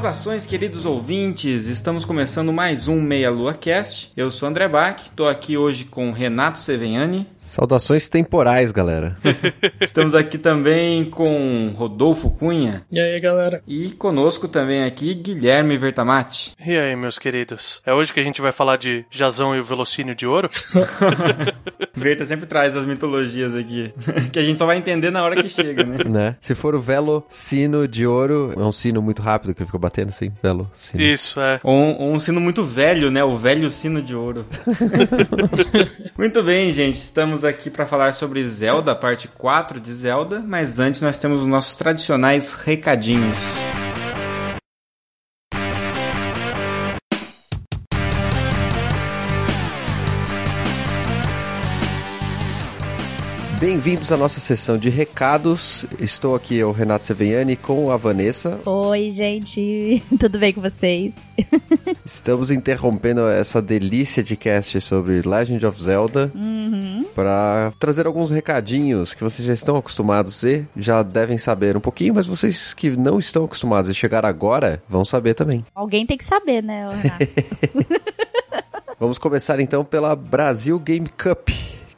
Saudações, queridos ouvintes! Estamos começando mais um Meia Lua Cast. Eu sou André Bach, estou aqui hoje com Renato Seveniani. Saudações temporais, galera. Estamos aqui também com Rodolfo Cunha. E aí, galera? E conosco também aqui Guilherme Vertamati. E aí, meus queridos? É hoje que a gente vai falar de Jazão e o Velocínio de Ouro? Verta sempre traz as mitologias aqui, que a gente só vai entender na hora que chega, né? né? Se for o velo sino de ouro, é um sino muito rápido que fica batendo assim, velo sino. Isso, é. Ou um, ou um sino muito velho, né? O velho sino de ouro. muito bem, gente. Estamos aqui para falar sobre Zelda, parte 4 de Zelda, mas antes nós temos os nossos tradicionais recadinhos. Bem-vindos à nossa sessão de recados. Estou aqui, o Renato Seveniani, com a Vanessa. Oi, gente. Tudo bem com vocês? Estamos interrompendo essa delícia de cast sobre Legend of Zelda uhum. para trazer alguns recadinhos que vocês já estão acostumados e já devem saber um pouquinho, mas vocês que não estão acostumados a chegar agora vão saber também. Alguém tem que saber, né, Renato? Vamos começar então pela Brasil Game Cup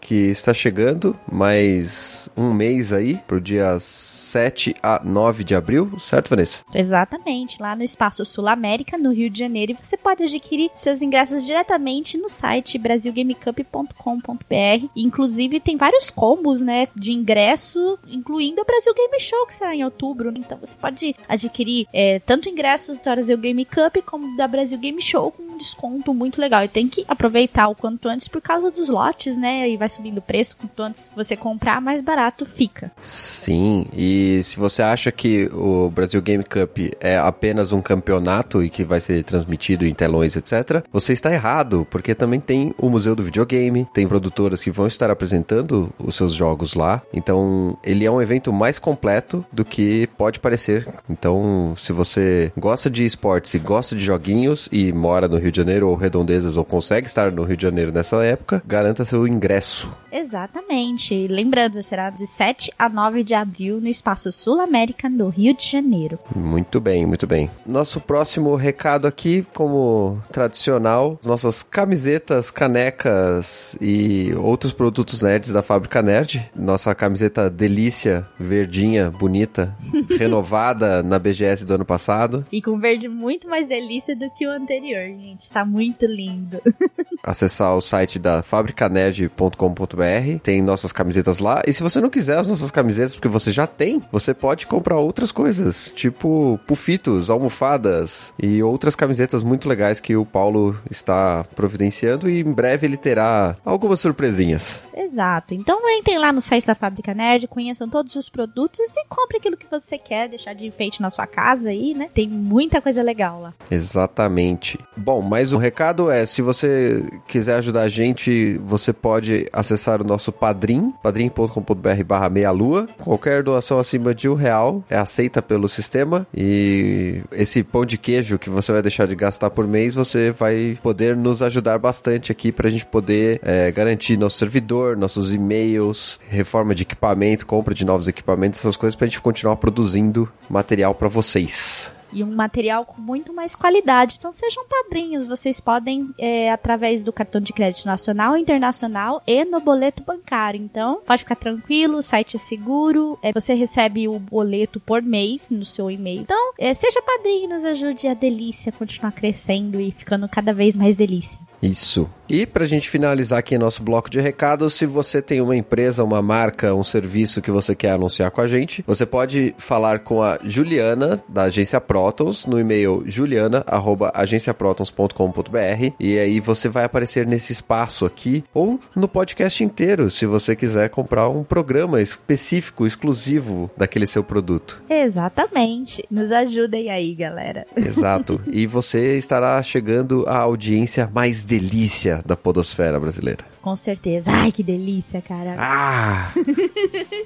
que está chegando, mais um mês aí, pro dia 7 a 9 de abril, certo, Vanessa? Exatamente, lá no Espaço Sul América, no Rio de Janeiro, e você pode adquirir seus ingressos diretamente no site brasilgamecup.com.br. Inclusive, tem vários combos, né, de ingresso, incluindo o Brasil Game Show, que será em outubro. Então, você pode adquirir é, tanto ingressos do Brasil Game Cup como da Brasil Game Show com desconto muito legal. E tem que aproveitar o quanto antes por causa dos lotes, né, e vai subindo o preço, quanto antes você comprar, mais barato fica. Sim, e se você acha que o Brasil Game Cup é apenas um campeonato e que vai ser transmitido em telões, etc., você está errado, porque também tem o Museu do Videogame, tem produtoras que vão estar apresentando os seus jogos lá, então ele é um evento mais completo do que pode parecer. Então, se você gosta de esportes e gosta de joguinhos e mora no Rio de Janeiro ou redondezas ou consegue estar no Rio de Janeiro nessa época, garanta seu ingresso Exatamente. Lembrando, será de 7 a 9 de abril no Espaço Sul América, no Rio de Janeiro. Muito bem, muito bem. Nosso próximo recado aqui, como tradicional, nossas camisetas, canecas e outros produtos nerds da Fábrica Nerd. Nossa camiseta delícia, verdinha, bonita, renovada na BGS do ano passado. E com verde muito mais delícia do que o anterior, gente. Tá muito lindo. Acessar o site da fabricanerd.com.br, tem nossas camisetas lá. E se você não quiser as nossas camisetas, porque você já tem, você pode comprar outras coisas, tipo pufitos, almofadas e outras camisetas muito legais que o Paulo está providenciando e em breve ele terá algumas surpresinhas. Exato. Então entrem lá no site da Fábrica Nerd, conheçam todos os produtos e compre aquilo que você quer deixar de enfeite na sua casa aí, né? Tem muita coisa legal lá. Exatamente. Bom, mais um recado é, se você quiser ajudar a gente, você pode acessar o nosso Padrim, padrim.com.br barra meia lua. Qualquer doação acima de um real é aceita pelo sistema e esse pão de queijo que você vai deixar de gastar por mês, você vai poder nos ajudar bastante aqui pra gente poder é, garantir nosso servidor, nossos e-mails, reforma de equipamento, compra de novos equipamentos, essas coisas pra gente continuar produzindo material para vocês e um material com muito mais qualidade. Então sejam padrinhos, vocês podem é, através do cartão de crédito nacional, internacional e no boleto bancário. Então pode ficar tranquilo, o site é seguro, é, você recebe o boleto por mês no seu e-mail. Então é, seja padrinho, nos ajude a delícia continuar crescendo e ficando cada vez mais delícia. Isso. E pra gente finalizar aqui nosso bloco de recados, se você tem uma empresa, uma marca, um serviço que você quer anunciar com a gente, você pode falar com a Juliana, da agência Protons, no e-mail juliana.agenciaprotons.com.br e aí você vai aparecer nesse espaço aqui ou no podcast inteiro, se você quiser comprar um programa específico, exclusivo daquele seu produto. Exatamente. Nos ajudem aí, galera. Exato. E você estará chegando à audiência mais delícia da podosfera brasileira. Com certeza. Ai, que delícia, cara. Ah!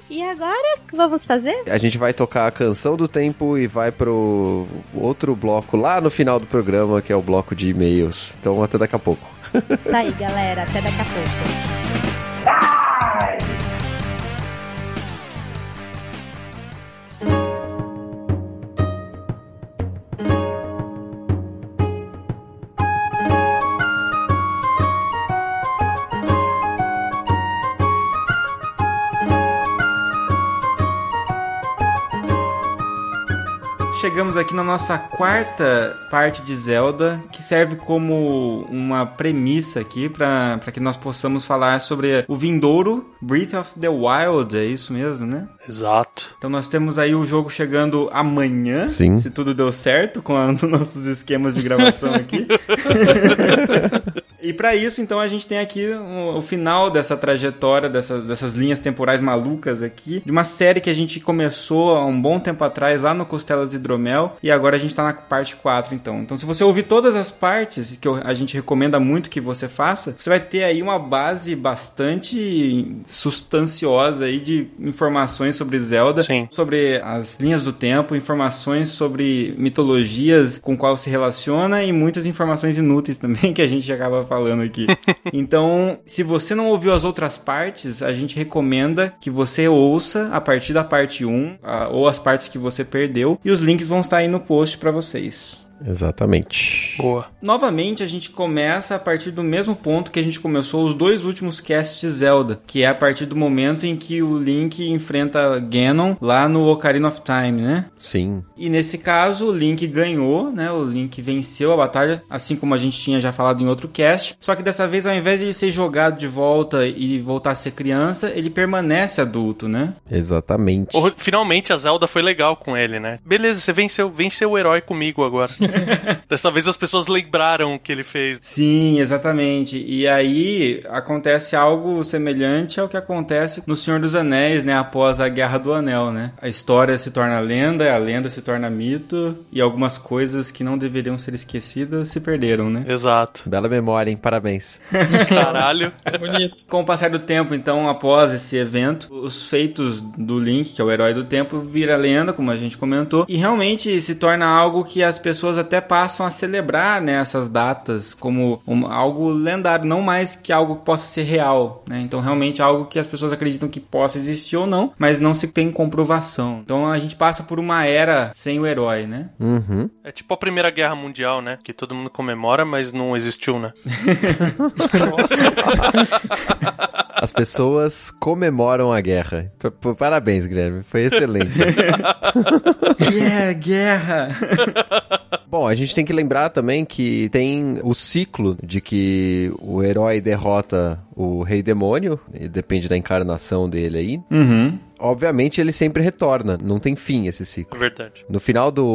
E agora, o que vamos fazer? A gente vai tocar a canção do tempo e vai pro outro bloco lá no final do programa, que é o bloco de e-mails. Então até daqui a pouco. Isso aí, galera. Até daqui a pouco. Nossa quarta parte de Zelda, que serve como uma premissa aqui para que nós possamos falar sobre o vindouro Breath of the Wild, é isso mesmo, né? Exato. Então nós temos aí o jogo chegando amanhã, Sim. se tudo deu certo com a- com nossos esquemas de gravação aqui. E pra isso, então, a gente tem aqui o, o final dessa trajetória, dessas, dessas linhas temporais malucas aqui, de uma série que a gente começou há um bom tempo atrás, lá no Costelas de Hidromel, e agora a gente tá na parte 4, então. Então, se você ouvir todas as partes, que eu- a gente recomenda muito que você faça, você vai ter aí uma base bastante sustanciosa aí de informações sobre Zelda, Sim. sobre as linhas do tempo, informações sobre mitologias com qual se relaciona e muitas informações inúteis também que a gente acaba falando aqui. então, se você não ouviu as outras partes, a gente recomenda que você ouça a partir da parte 1 ah, ou as partes que você perdeu e os links vão estar aí no post para vocês. Exatamente. Boa. Novamente, a gente começa a partir do mesmo ponto que a gente começou os dois últimos casts de Zelda, que é a partir do momento em que o Link enfrenta Ganon lá no Ocarina of Time, né? Sim. E nesse caso, o Link ganhou, né? O Link venceu a batalha, assim como a gente tinha já falado em outro cast. Só que dessa vez, ao invés de ele ser jogado de volta e voltar a ser criança, ele permanece adulto, né? Exatamente. Finalmente a Zelda foi legal com ele, né? Beleza, você venceu, venceu o herói comigo agora. Dessa vez as pessoas lembraram o que ele fez. Sim, exatamente. E aí acontece algo semelhante ao que acontece no Senhor dos Anéis, né? Após a Guerra do Anel, né? A história se torna lenda, a lenda se torna mito e algumas coisas que não deveriam ser esquecidas se perderam, né? Exato. Bela memória, hein? Parabéns. Caralho. Bonito. Com o passar do tempo, então, após esse evento, os feitos do Link, que é o herói do tempo, vira lenda, como a gente comentou, e realmente se torna algo que as pessoas até passam a celebrar né, essas datas como um- algo lendário, não mais que algo que possa ser real. Né? Então, realmente algo que as pessoas acreditam que possa existir ou não, mas não se tem comprovação. Então, a gente passa por uma era sem o herói, né? Uhum. É tipo a Primeira Guerra Mundial, né? Que todo mundo comemora, mas não existiu, né? As pessoas comemoram a guerra. P- p- Parabéns, Guilherme. Foi excelente. yeah, guerra! Bom, a gente tem que lembrar também que tem o ciclo de que o herói derrota o rei demônio, e depende da encarnação dele aí. Uhum. Obviamente ele sempre retorna, não tem fim esse ciclo. Verdade. No final do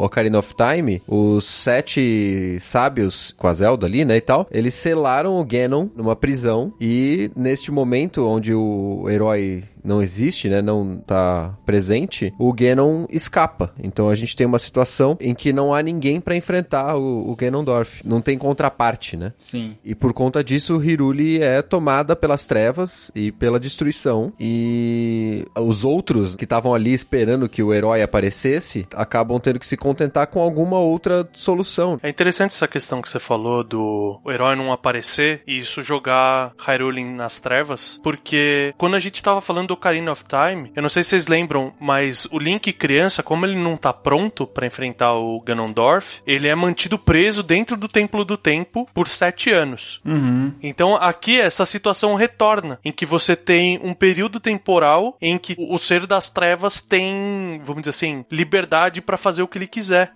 Ocarina of Time, os sete sábios com a Zelda ali, né, e tal, eles selaram o Ganon numa prisão e neste momento onde o herói não existe, né, não tá presente, o Ganon escapa. Então a gente tem uma situação em que não há ninguém pra enfrentar o, o Ganondorf. Não tem contraparte, né? Sim. E por conta disso, o Hiruli é tomada pelas trevas e pela destruição. E os outros que estavam ali esperando que o herói aparecesse acabam tendo que se contentar com alguma outra solução. É interessante essa questão que você falou do o herói não aparecer e isso jogar Hyrule nas trevas, porque quando a gente tava falando do Ocarina of Time, eu não sei se vocês lembram, mas o Link criança, como ele não tá pronto pra enfrentar o Ganondorf, ele é mantido preso dentro do Templo do Tempo por sete anos. Então aqui essa situação retorna, em que você tem um período temporal em que o ser das trevas tem, vamos dizer assim, liberdade pra fazer o que ele quiser.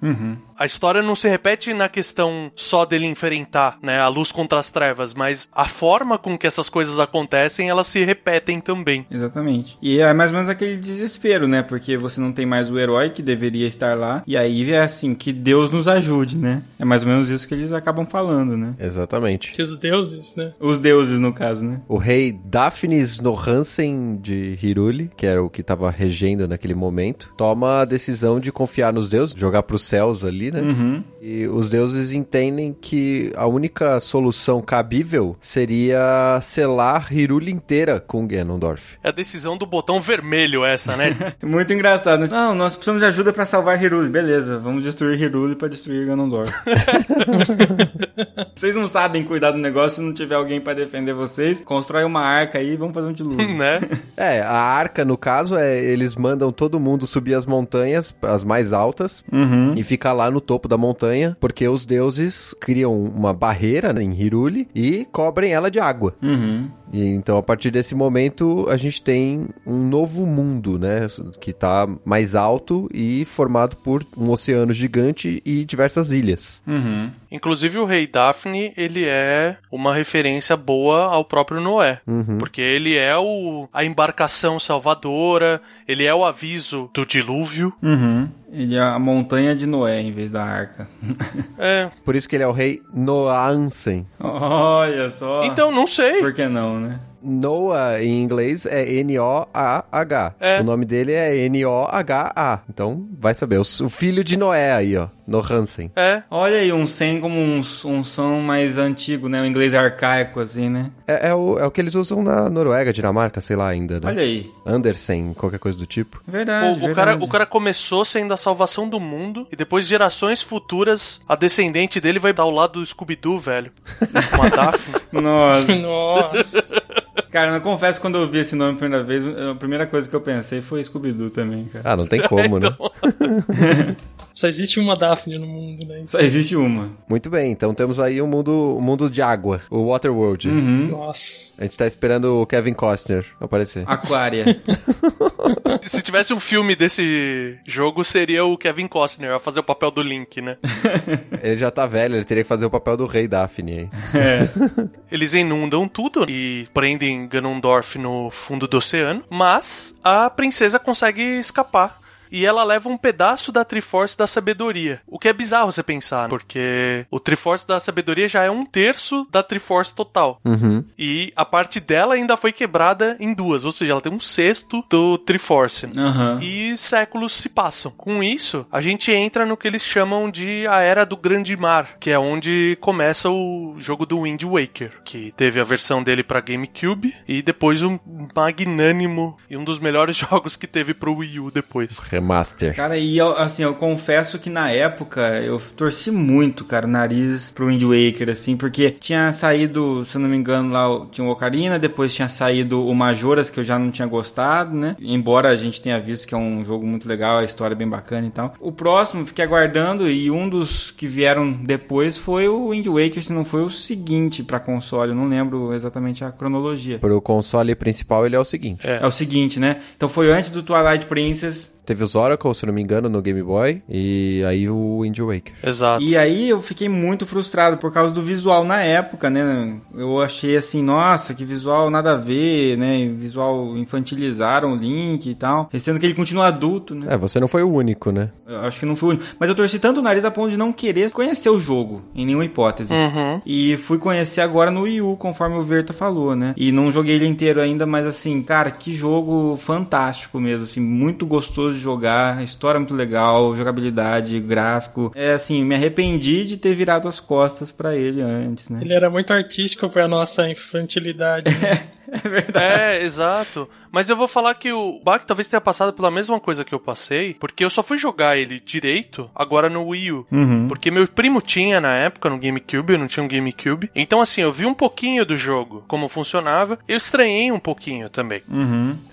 A história não se repete na questão só dele enfrentar, né, a luz contra as trevas, mas a forma com que essas coisas acontecem, elas se repetem também. Exatamente. E é mais ou menos aquele desespero, né? Porque você não tem mais o herói que deveria estar lá. E aí é assim, que Deus nos ajude, né? É mais ou menos isso que eles acabam falando, né? Exatamente. Que os deuses, né? Os deuses, no caso, né? O rei Daphnis Nohansen de Hiruli, que era o que estava regendo naquele momento, toma a decisão de confiar nos deuses, jogar pros céus ali, né? E os deuses entendem que a única solução cabível seria selar Hiruli inteira com Ganondorf. É a decisão do botão vermelho essa, né? Muito engraçado? Não, nós precisamos de ajuda pra salvar Hiruli. Beleza, vamos destruir Hiruli pra destruir Ganondorf. vocês não sabem cuidar do negócio se não tiver alguém pra defender vocês. Constrói uma arca aí e vamos fazer um dilúvio. né? É, a arca, no caso, é eles mandam todo mundo subir as montanhas, as mais altas, e ficar lá no topo da montanha, porque os deuses criam uma barreira né, em Hiruli e cobrem ela de água. Uhum. E então, a partir desse momento, a gente tem um novo mundo, né? Que tá mais alto e formado por um oceano gigante e diversas ilhas. Uhum. Inclusive o rei Daphne, ele é uma referência boa ao próprio Noé, porque ele é o a embarcação salvadora, ele é o aviso do dilúvio. Uhum. Ele é a montanha de Noé em vez da arca. É, Por isso que ele é o rei Noansen. Olha só. então não sei. Por que não, né? Noah, em inglês, é N-O-A-H. É. O nome dele é N-O-H-A. Então, vai saber. O filho de Noé aí, ó. Nohansen. É, Olha aí, um sen como um, um som mais antigo, né? Um inglês arcaico, assim, né? É, é o, é o que eles usam na Noruega, Dinamarca, sei lá ainda, né? Olha aí. Andersen, qualquer coisa do tipo. Verdade, o, o verdade. cara, o cara começou sendo a salvação do mundo e depois gerações futuras, a descendente dele vai ao lado do Scooby-Doo, velho. Com a Daphne. Nossa. Nossa. cara, eu confesso que quando eu vi esse nome pela primeira vez, a primeira coisa que eu pensei foi Scooby-Doo também, cara. Ah, não tem como, né? Só existe uma Daphne no mundo, né? Só existe uma. Muito bem, então temos aí o mundo, o mundo de água, o Waterworld. Nossa. A gente tá esperando o Kevin Costner aparecer. Aquária. Se tivesse um filme desse jogo, seria o Kevin Costner a fazer o papel do Link, né? Ele já tá velho, ele teria que fazer o papel do rei Daphne aí. Eles inundam tudo e prendem Ganondorf no fundo do oceano, mas a princesa consegue escapar. E ela leva um pedaço da Triforce da Sabedoria. O que é bizarro você pensar, porque o Triforce da Sabedoria já é um terço da Triforce total. Uhum. E a parte dela ainda foi quebrada em duas, ou seja, ela tem um sexto do Triforce. Aham. E séculos se passam. Com isso, a gente entra no que eles chamam de a Era do Grande Mar, que é onde começa o jogo do Wind Waker, que teve a versão dele pra GameCube e depois um magnânimo e um dos melhores jogos que teve pro Wii U depois. Remaster. Cara, e eu, assim, eu confesso que na época eu torci muito, cara, o nariz pro Wind Waker, assim, porque tinha saído, se eu não me engano, lá tinha o Ocarina, depois tinha saído o Majoras, que eu já não tinha gostado, né? Embora a gente tenha visto que é um jogo muito legal, a história é bem bacana e tal. O próximo, fiquei aguardando, e um dos que vieram depois foi o Wind Waker, se não foi o seguinte pra console, eu não lembro exatamente a cronologia. Pro console principal, ele é o seguinte. É. É o seguinte, né? Então foi antes do Twilight Princess, Teve os Oracle, se não me engano, no Game Boy. E aí o Wind Waker. Exato. E aí eu fiquei muito frustrado por causa do visual na época, né? Eu achei assim, nossa, que visual nada a ver, né? Visual infantilizaram o Link e tal. Sendo que ele continua adulto, né? É, você não foi o único, né? Eu acho que não fui. Mas eu torci tanto o nariz a ponto de não querer conhecer o jogo, em nenhuma hipótese. Uhum. E fui conhecer agora no Wii U, conforme o Verta falou, né? E não joguei ele inteiro ainda, mas assim, cara, que jogo fantástico mesmo, assim, muito gostoso de jogar, história muito legal, jogabilidade, gráfico. É assim, me arrependi de ter virado as costas pra ele antes, né? Ele era muito artístico pra nossa infantilidade. né? É verdade. É, exato. Mas eu vou falar que o Bach talvez tenha passado pela mesma coisa que eu passei, porque eu só fui jogar ele direito agora no Wii U. Porque meu primo tinha na época no GameCube, eu não tinha um GameCube. Então, assim, eu vi um pouquinho do jogo, como funcionava. Eu estranhei um pouquinho também.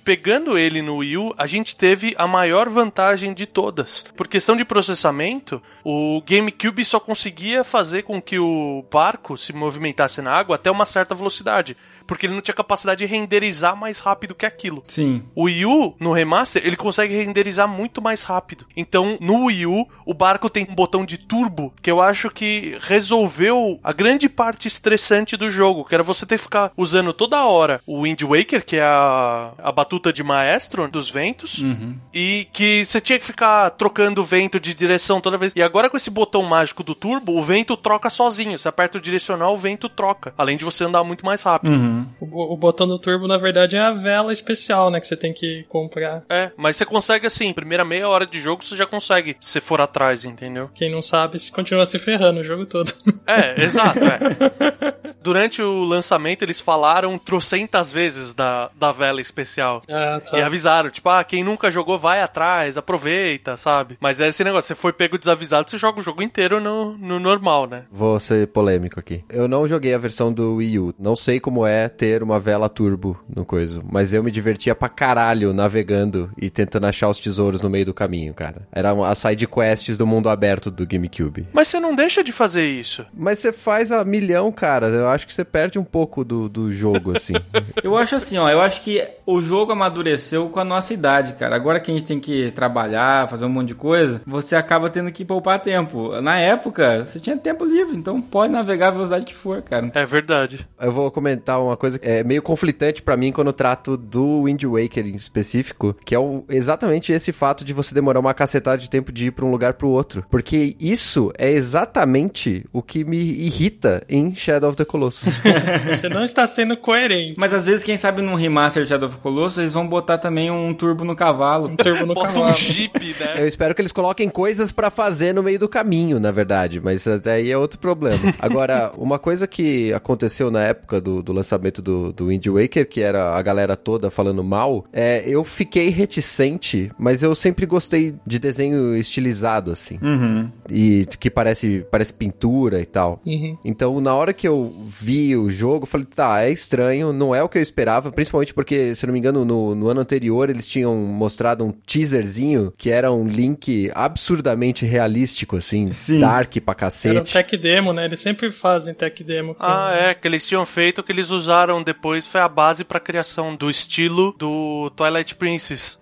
Pegando ele no Wii U, a gente teve a maior vantagem de todas. Por questão de processamento, o GameCube só conseguia fazer com que o barco se movimentasse na água até uma certa velocidade. Porque ele não tinha capacidade de renderizar mais rápido que aquilo. Sim. O Wii U, no remaster, ele consegue renderizar muito mais rápido. Então, no Wii U, o barco tem um botão de turbo que eu acho que resolveu a grande parte estressante do jogo, que era você ter que ficar usando toda hora o Wind Waker, que é a, a batuta de maestro dos ventos, e que você tinha que ficar trocando o vento de direção toda vez. E agora com esse botão mágico do turbo, o vento troca sozinho. Você aperta o direcional, o vento troca. Além de você andar muito mais rápido. O, bo- o botão do turbo, na verdade, é a vela especial, né? Que você tem que comprar. É, mas você consegue assim, primeira meia hora de jogo você já consegue, se for atrás, entendeu? Quem não sabe, se continua se ferrando o jogo todo. É, exato, é. Durante o lançamento eles falaram trocentas vezes da, da vela especial. ah, tá. E avisaram, tipo, ah, quem nunca jogou vai atrás, aproveita, sabe? Mas é esse negócio, você foi pego desavisado, você joga o jogo inteiro no, no normal, né? Vou ser polêmico aqui. Eu não joguei a versão do Wii U. Não sei como é ter uma vela turbo no coisa. Mas eu me divertia pra caralho navegando e tentando achar os tesouros no meio do caminho, cara. Era as side quests do mundo aberto do GameCube. Mas você não deixa de fazer isso. Mas você faz a milhão, cara. Eu acho que você perde um pouco do, do jogo, assim. Eu acho assim, ó, eu acho que o jogo amadureceu com a nossa idade, cara. Agora que a gente tem que trabalhar, fazer um monte de coisa, você acaba tendo que poupar tempo. Na época, você tinha tempo livre, então pode navegar a velocidade que for, cara. É verdade. Eu vou comentar uma coisa que é meio conflitante pra mim quando eu trato do Wind Waker em específico, que é o- exatamente esse fato de você demorar uma cacetada de tempo de ir pra um lugar pro outro. Porque isso é exatamente o que me irrita em Shadow of the Colossus. Você não está sendo coerente. Mas às vezes, quem sabe num remaster de Shadow of Colossus, eles vão botar também um turbo no cavalo. Um turbo no Bota um cavalo. jeep, né? Eu espero que eles coloquem coisas pra fazer no meio do caminho, na verdade, mas até aí é outro problema. Agora, uma coisa que aconteceu na época do, do lançamento do, do Wind Waker, que era a galera toda falando mal, é eu fiquei reticente, mas eu sempre gostei de desenho estilizado, assim. E que parece, parece pintura e tal. Uhum. Então, na hora que eu vi o jogo, falei, tá, é estranho, não é o que eu esperava, principalmente porque, se eu não me engano, no, no ano anterior eles tinham mostrado um teaserzinho que era um link absurdamente realístico, assim, Sim. dark pra Era um cacete. tech demo, né? Eles sempre fazem tech demo. com- Ah, é, que eles tinham feito, que eles usaram depois, foi a base pra criação do estilo do Twilight Princess.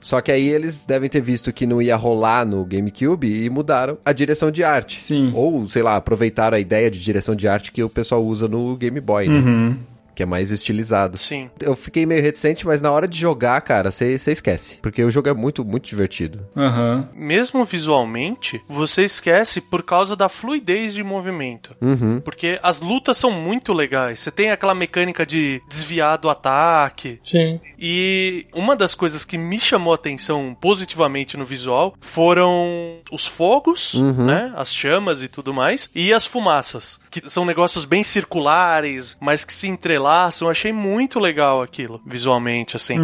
Só que aí eles devem ter visto que não ia rolar no GameCube e mudaram a direção de arte. Sim. Ou, sei lá, aproveitaram a ideia de direção de arte que o pessoal usa no Game Boy, né? Que é mais estilizado. Sim. Eu fiquei meio reticente, mas na hora de jogar, cara, você esquece. Porque o jogo é muito, muito divertido. Aham. Mesmo visualmente, você esquece por causa da fluidez de movimento. Uhum. Porque as lutas são muito legais. Você tem aquela mecânica de desviar do ataque. Sim. E uma das coisas que me chamou a atenção positivamente no visual foram os fogos, né? As chamas e tudo mais. E as fumaças. Que são negócios bem circulares, mas que se entrelaçam. Eu achei muito legal aquilo, visualmente, assim.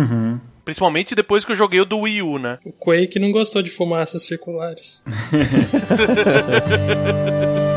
Principalmente depois que eu joguei o do Wii U, né? O Quake não gostou de fumaças circulares.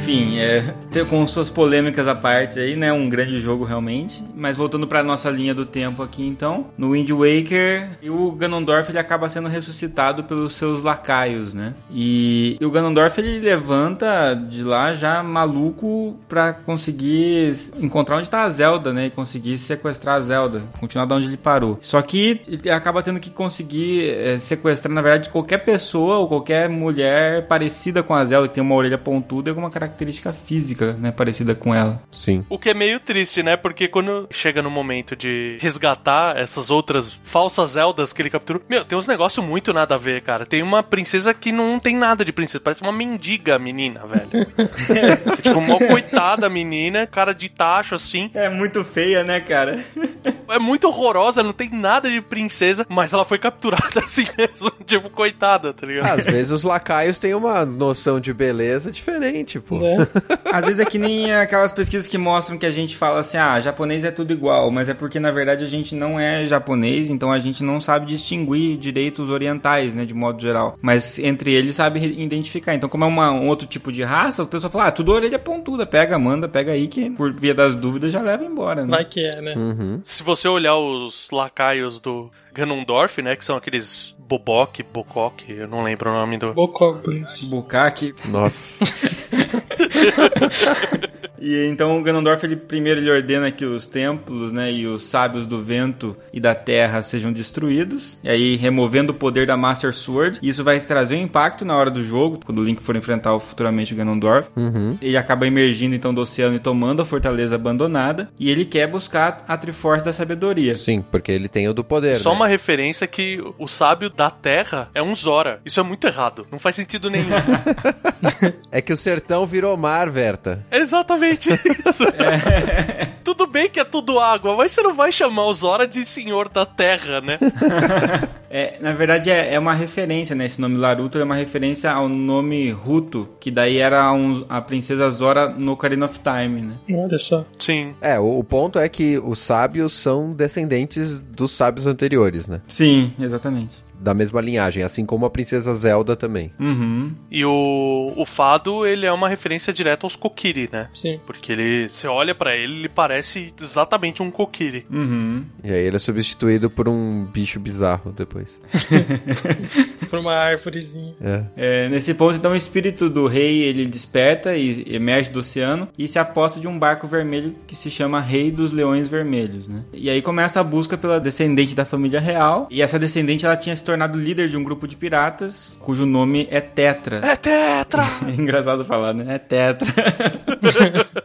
Enfim, é, com suas polêmicas à parte aí, né? Um grande jogo realmente. Mas voltando pra nossa linha do tempo aqui, então, no Wind Waker, o Ganondorf ele acaba sendo ressuscitado pelos seus lacaios, né? E, e o Ganondorf ele levanta de lá já maluco pra conseguir encontrar onde tá a Zelda, né? E conseguir sequestrar a Zelda, continuar de onde ele parou. Só que ele acaba tendo que conseguir é, sequestrar, na verdade, qualquer pessoa ou qualquer mulher parecida com a Zelda, que tem uma orelha pontuda e alguma característica característica física, né, parecida com ela. Sim. O que é meio triste, né? Porque quando chega no momento de resgatar essas outras falsas Zeldas que ele capturou, meu, tem uns negócios muito nada a ver, cara. Tem uma princesa que não tem nada de princesa, parece uma mendiga menina, velho. tipo, uma coitada menina, cara de tacho assim. É muito feia, né, cara? É muito horrorosa, não tem nada de princesa, mas ela foi capturada assim mesmo. tipo, coitada, tá ligado? Às vezes os lacaios têm uma noção de beleza diferente, pô. Né? Às vezes é que nem aquelas pesquisas que mostram que a gente fala assim, ah, japonês é tudo igual, mas é porque na verdade a gente não é japonês, então a gente não sabe distinguir direito os orientais, né, de modo geral. Mas entre eles sabe identificar. Então, como é uma, um outro tipo de raça, o pessoal fala, ah, tudo orelha pontuda, pega, manda, pega aí que por via das dúvidas já leva embora, né? Vai que é, né? Se você olhar os lacaios do Ganondorf, né, que são aqueles Bobok, Bokok, eu não lembro o nome do... Bokoblins. Bukaki. Nossa. E então o Ganondorf ele primeiro ele ordena que os templos, né, e os sábios do vento e da terra sejam destruídos, e aí removendo o poder da Master Sword. E isso vai trazer um impacto na hora do jogo, quando o Link for enfrentar futuramente o Ganondorf. Ele acaba emergindo então do oceano e tomando a fortaleza abandonada, e ele quer buscar a Triforce da sabedoria. Sim, porque ele tem o do poder. Só né? Uma referência que o sábio da terra é um Zora. Isso é muito errado. Não faz sentido nenhum. É que o sertão virou mar, Verta. É exatamente isso. Tudo bem que é tudo água, mas você não vai chamar o Zora de senhor da terra, né? É, na verdade é, é uma referência, né? Esse nome Laruto é uma referência ao nome Ruto, que daí era um- a princesa Zora no Ocarina of Time, né? Olha só. Sim. É, o, o ponto é que os sábios são descendentes dos sábios anteriores, né? Sim, exatamente. Da mesma linhagem, assim como a princesa Zelda também. Uhum. E o, o Fado, ele é uma referência direta aos Kokiri, né? Sim. Porque ele, você olha pra ele, ele parece exatamente um Kokiri. Uhum. E aí ele é substituído por um bicho bizarro depois. Por uma árvorezinha. É. É, nesse ponto, então, o espírito do rei ele desperta e emerge do oceano e se aposta de um barco vermelho que se chama Rei dos Leões Vermelhos, né? E aí começa a busca pela descendente da família real. E essa descendente ela tinha se tornado líder de um grupo de piratas cujo nome é Tetra. É Tetra! É engraçado falar, né? É Tetra.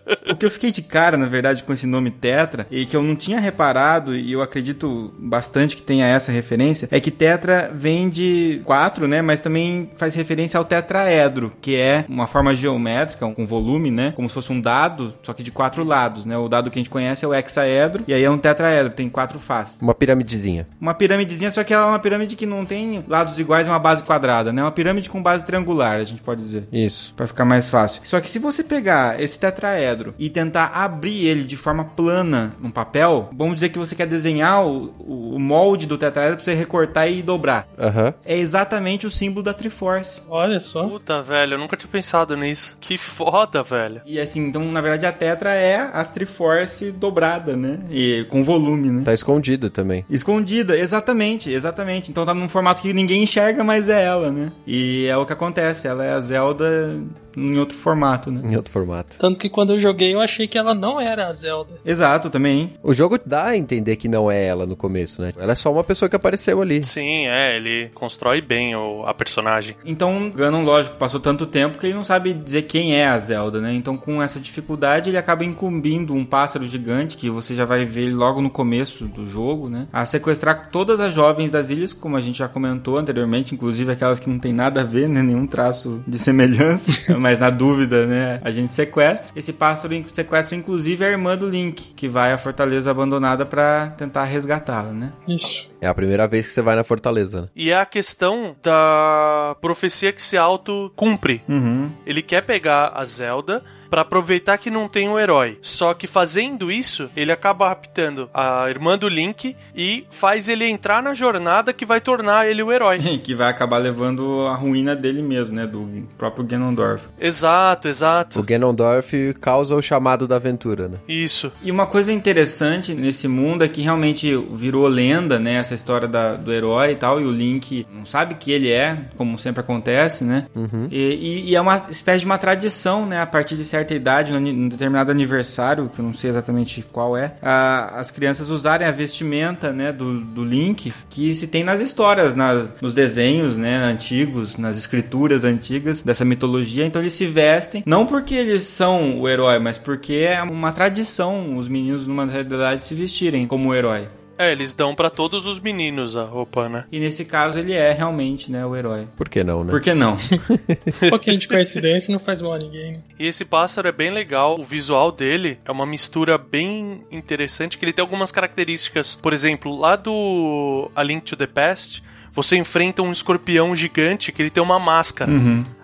o que eu fiquei de cara, na verdade, com esse nome Tetra, e que eu não tinha reparado, e eu acredito bastante que tenha essa referência, é que Tetra vem de quatro, né? Mas também faz referência ao tetraedro, que é uma forma geométrica, com volume, né? Como se fosse um dado, só que de quatro lados, né? O dado que a gente conhece é o hexaedro, e aí é um tetraedro, tem quatro faces. Uma piramidezinha. Uma piramidezinha, só que ela é uma pirâmide que não tem lados iguais e uma base quadrada, né? Uma pirâmide com base triangular, a gente pode dizer. Isso. Pra ficar mais fácil. Só que se você pegar esse tetraedro e tentar abrir ele de forma plana num papel, vamos dizer que você quer desenhar o, o molde do tetraedro pra você recortar e dobrar. Aham. É exatamente o símbolo da Triforce. Olha só. Puta, velho, eu nunca tinha pensado nisso. Que foda, velho. E assim, então na verdade a tetra é a Triforce dobrada, né? E com volume, né? Tá escondido também. Escondida, exatamente, exatamente. Então tá num formato que ninguém enxerga, mas é ela, né? E é o que acontece, ela é a Zelda em outro formato, né? Em outro formato. Tanto que quando eu joguei eu achei que ela não era a Zelda. Exato, também. O jogo dá a entender que não é ela no começo, né? Ela é só uma pessoa que apareceu ali. Sim, é, ele constrói bem o, a personagem. Então, Ganon, lógico, passou tanto tempo que ele não sabe dizer quem é a Zelda, né? Então, com essa dificuldade, ele acaba incumbindo um pássaro gigante, que você já vai ver logo no começo do jogo, né? A sequestrar todas as jovens das ilhas, como a gente já comentou anteriormente, inclusive aquelas que não tem nada a ver, né? Nenhum traço de semelhança, mas na dúvida, né? A gente sequestra. Esse pássaro sequestra, inclusive, a irmã do Link, que vai à fortaleza abandonada para tentar resgatá-la, né? Isso. É a primeira vez que você vai na fortaleza. né? E é a questão da profecia que se auto-cumpre. Uhum. Ele quer pegar a Zelda pra aproveitar que não tem um herói. Só que fazendo isso, ele acaba raptando a irmã do Link e faz ele entrar na jornada que vai tornar ele o herói. que vai acabar levando a ruína dele mesmo, né? Do próprio Ganondorf. exato, exato. O Ganondorf causa o chamado da aventura, né? Isso. E uma coisa interessante nesse mundo é que realmente virou lenda, né? Essa história da- do herói e tal, e o Link não sabe que ele é, como sempre acontece, né? E, e- e é uma espécie de uma tradição, né? A partir desse certa idade, num, determinado aniversário, que eu não sei exatamente qual é, a- as crianças usarem a vestimenta, né, do, do Link, que se tem nas histórias, nas, nos desenhos, né, antigos, nas escrituras antigas dessa mitologia. Então eles se vestem, não porque eles são o herói, mas porque é uma tradição os meninos numa certa idade se vestirem como herói. É, eles dão pra todos os meninos a roupa, né? E nesse caso ele é realmente, né, o herói. Por que não, né? Por que não? Um pouquinho de coincidência não faz mal a ninguém. né? E esse pássaro é bem legal, o visual dele é uma mistura bem interessante, que ele tem algumas características. Por exemplo, lá do A Link to the Past, você enfrenta um escorpião gigante que ele tem uma máscara.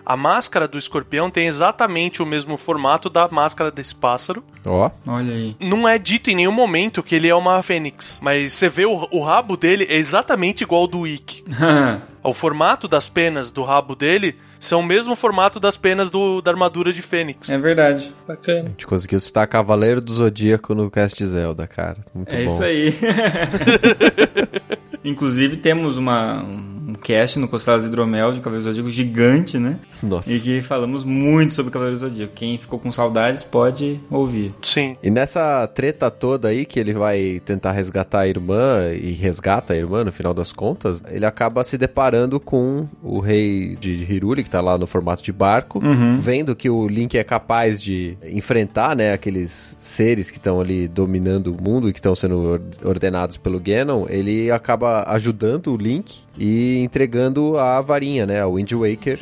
A máscara do escorpião tem exatamente o mesmo formato da máscara desse pássaro. Ó, Olha aí. Não é dito em nenhum momento que ele é uma fênix, mas você vê o, o rabo dele é exatamente igual ao do Ikki. O formato das penas do rabo dele são o mesmo formato das penas do, da armadura de fênix. é verdade. a Bacana. gente conseguiu citar Cavaleiro do Zodíaco no cast Zelda, cara. Muito É bom. isso aí. Inclusive temos uma, um cast no Costelas Hidromel de Cavaleiro Zodíaco gigante, né? Nossa. E que falamos muito sobre Cavaleiro Zodíaco. Quem ficou com saudades pode ouvir. Sim. E nessa treta toda aí que ele vai tentar resgatar a irmã e resgata a irmã no final das contas, ele acaba se deparando com o rei de Hiruli, que tá lá no formato de barco, vendo que o Link é capaz de enfrentar, né, aqueles seres que estão ali dominando o mundo e que estão sendo or- ordenados pelo Ganon, ele acaba ajudando o Link e entregando a varinha, né, a Wind Waker,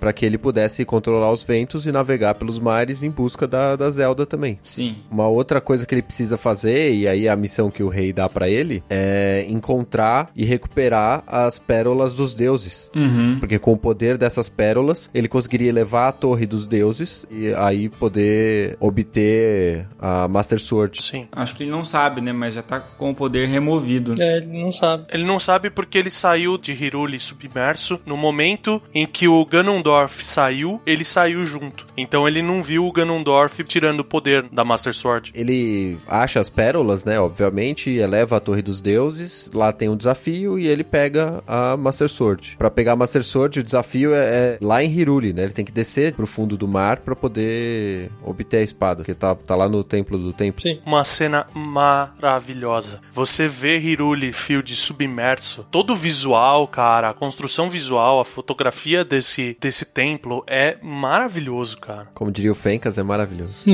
para que ele pudesse controlar os ventos e navegar pelos mares em busca da, da Zelda também. Sim. Uma outra coisa que ele precisa fazer, e aí a missão que o rei dá pra ele, é encontrar e recuperar as pérolas dos deuses. Porque com o poder dessas pérolas, ele conseguiria levar a torre dos deuses e aí poder obter a Master Sword. Sim. Acho que ele não sabe, né? Mas já tá com o poder removido. É, ele não sabe. Ele não sabe porque ele saiu de Hiruli submerso no momento em que o Ganondorf saiu, ele saiu junto. Então ele não viu o Ganondorf tirando o poder da Master Sword. Ele acha as pérolas, né? Obviamente, eleva a Torre dos Deuses. Lá tem um desafio e ele pega a Master Sword. Pra pegar a Master Sword, o desafio é, é lá em Hiruli, né? Ele tem que descer pro fundo do mar pra poder obter a espada, que tá, tá lá no Templo do Templo. Sim. Uma cena maravilhosa. Você vê Hiruli Field submerso, todo o visual, cara, a construção visual, a fotografia desse, desse templo é maravilhoso, cara. Como diria o Fencas, é maravilhoso.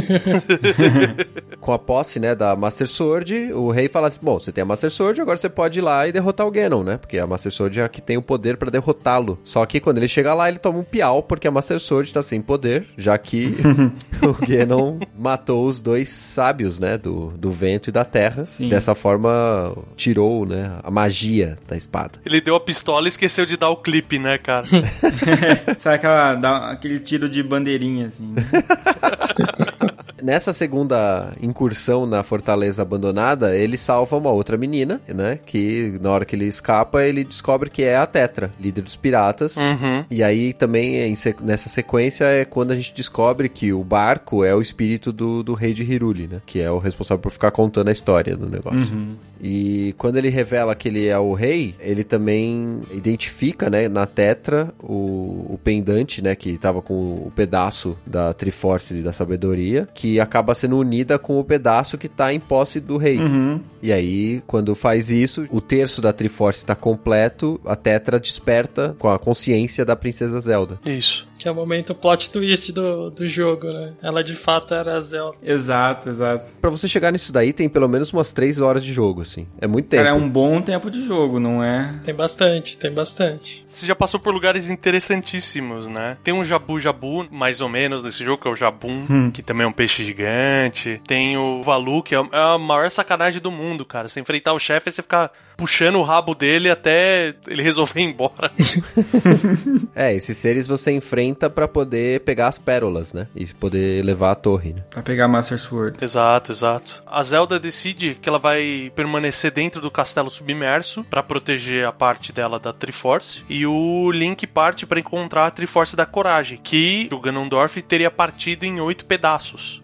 Com a posse, né, da Master Sword, o rei fala assim: bom, você tem a Master Sword, agora você pode ir lá e derrotar o Ganon, né? Porque a Master Sword é a que tem o poder pra derrotá-lo. Só que quando ele chega lá, ele toma um piau, porque a Master Sword tá sem poder, já que o Ganon matou os dois sábios, né, do, do vento e da terra. Sim. Dessa forma, tirou, né, a magia da espada. Ele deu a pistola e esqueceu de dar o clipe, né, cara? Sabe aquela, dá aquele tiro de bandeirinha, assim, né? Nessa segunda incursão na fortaleza abandonada, ele salva uma outra menina, né? Que na hora que ele escapa, ele descobre que é a Tetra, líder dos piratas. Uhum. E aí também nessa sequência é quando a gente descobre que o barco é o espírito do, do rei de Hiruli, né? Que é o responsável por ficar contando a história do negócio. E quando ele revela que ele é o rei, ele também identifica, né, na Tetra o, o pendante, né, que tava com o pedaço da Triforce da sabedoria, que acaba sendo unida com o pedaço que tá em posse do rei. E aí, quando faz isso, o terço da Triforce tá completo, a Tetra desperta com a consciência da princesa Zelda. Isso. Que é o momento plot twist do, do jogo, né? Ela de fato era a Zelda. Exato, exato. Pra você chegar nisso daí, tem pelo menos umas 3 horas de jogo, assim. É muito tempo. Cara, é um bom tempo de jogo, não é? Tem bastante, tem bastante. Você já passou por lugares interessantíssimos, né? Tem um Jabu Jabu, mais ou menos, nesse jogo, que é o Jabum, que também é um peixe gigante. Tem o Valu, que é é a maior sacanagem do mundo, cara. Você enfrentar o chefe e você ficar puxando o rabo dele até ele resolver ir embora. É, esses seres você enfrenta pra poder pegar as pérolas, né? E poder levar a torre, né? Pra pegar Master Sword. exato, exato. A Zelda decide que ela vai permanecer dentro do castelo submerso pra proteger a parte dela da Triforce. E o Link parte pra encontrar a Triforce da Coragem, que o Ganondorf teria partido em oito pedaços.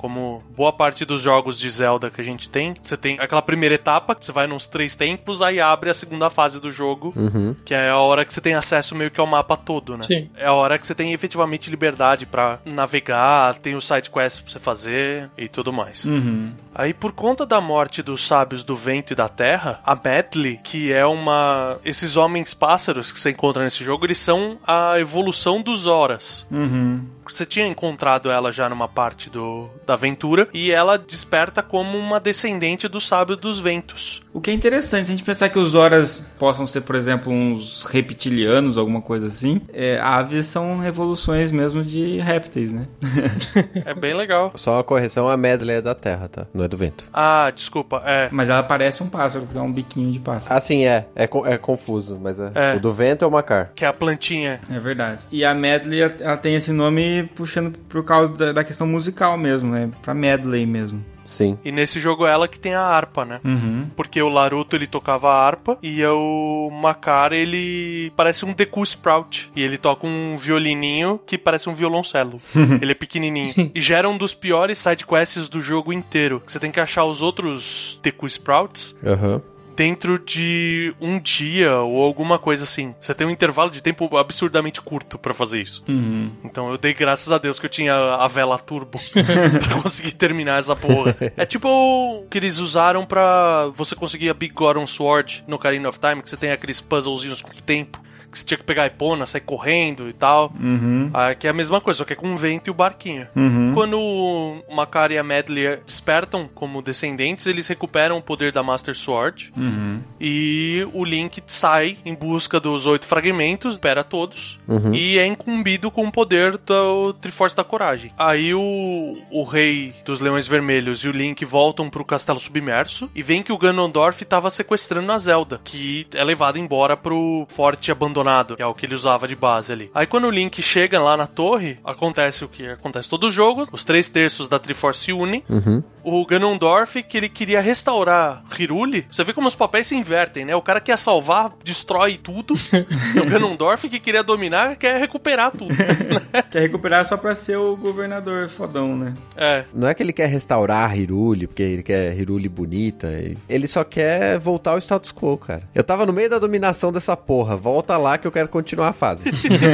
Como boa parte dos jogos de Zelda que a gente tem, você tem aquela primeira etapa, que você vai nos três templos, aí abre a segunda fase do jogo, Uhum. que é a hora que você tem acesso meio que ao mapa todo, né? Sim. É a hora que você tem efetivamente liberdade pra navegar, tem os side quests pra você fazer e tudo mais. Uhum. Aí, por conta da morte dos sábios do vento e da terra, a Medley, que é uma. Esses homens pássaros que você encontra nesse jogo, eles são a evolução dos Horas. Uhum. Você tinha encontrado ela já numa parte do, da aventura, e ela desperta como uma descendente do sábio dos ventos. O que é interessante, se a gente pensar que os Horas possam ser, por exemplo, uns reptilianos, alguma coisa assim, é, aves são evoluções mesmo de répteis, né? É bem legal. Só uma correção, a medley é da terra, tá? Não é do vento. Ah, desculpa, é. Mas ela parece um pássaro, que dá um biquinho de pássaro. Ah, sim, é. É, co- é confuso, mas é. É. O do vento é o macar. Que é a plantinha. É verdade. E a medley, ela- ela tem esse nome puxando por causa da, da questão musical mesmo, né? Pra medley mesmo. Sim. E nesse jogo é ela que tem a harpa, né? Uhum. Porque o Laruto ele tocava a harpa e o Makar ele parece um Deku Sprout. E ele toca um violininho que parece um violoncelo. ele é pequenininho. E gera um dos piores sidequests do jogo inteiro. Que você tem que achar os outros Deku Sprouts Aham. Dentro de um dia ou alguma coisa assim. Você tem um intervalo de tempo absurdamente curto pra fazer isso. Uhum. Então eu dei graças a Deus que eu tinha a vela turbo pra conseguir terminar essa porra. É tipo o que eles usaram pra você conseguir a Big Goron Sword no Ocarina of Time, que você tem aqueles puzzlezinhos com o tempo. Que você tinha que pegar a Epona, sair correndo e tal. Uhum. Aqui é a mesma coisa, só que é com o vento e o barquinho. Uhum. Quando o Makar e a Medley despertam como descendentes, eles recuperam o poder da Master Sword. Uhum. E o Link sai em busca dos oito fragmentos, espera todos, e é incumbido com o poder do Triforce da Coragem. Aí o, o rei dos Leões Vermelhos e o Link voltam pro castelo submerso e veem que o Ganondorf estava sequestrando a Zelda, que é levada embora pro forte abandonado, que é o que ele usava de base ali. Aí quando o Link chega lá na torre, acontece o que acontece todo o jogo, os três terços da Triforce se unem, Uhum. o Ganondorf, que ele queria restaurar Hyrule, você vê como os papéis se invertem, né? O cara que quer salvar, destrói tudo. e o Ganondorf, que queria dominar, quer recuperar tudo. Quer recuperar só pra ser o governador fodão, né? É. Não é que ele quer restaurar a Hiruli, porque ele quer Hiruli bonita. Ele só quer voltar ao status quo, cara. Eu tava no meio da dominação dessa porra. Volta lá que eu quero continuar a fase.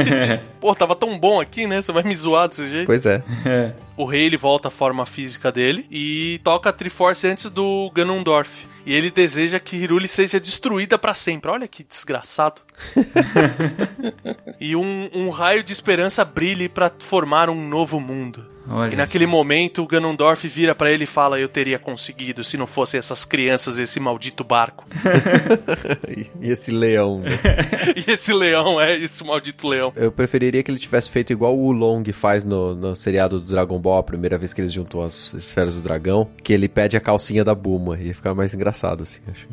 Pô, tava tão bom aqui, né? Você vai me zoar desse jeito. pois é. É. O rei, ele volta à forma física dele e toca a Triforce antes do Ganondorf. E ele deseja que Hyrule seja destruída pra sempre. Olha que desgraçado. e um, um raio de esperança brilhe pra formar um novo mundo. Olha E naquele momento o Ganondorf vira pra ele e fala: Eu teria conseguido se não fossem essas crianças e esse maldito barco. E esse leão. e esse leão é esse maldito leão. Eu preferiria que ele tivesse feito igual o Long faz no, no seriado do Dragon Ball, a primeira vez que eles juntam as esferas do dragão, que ele pede a calcinha da Buma. Ia ficar mais engraçado, assim, acho.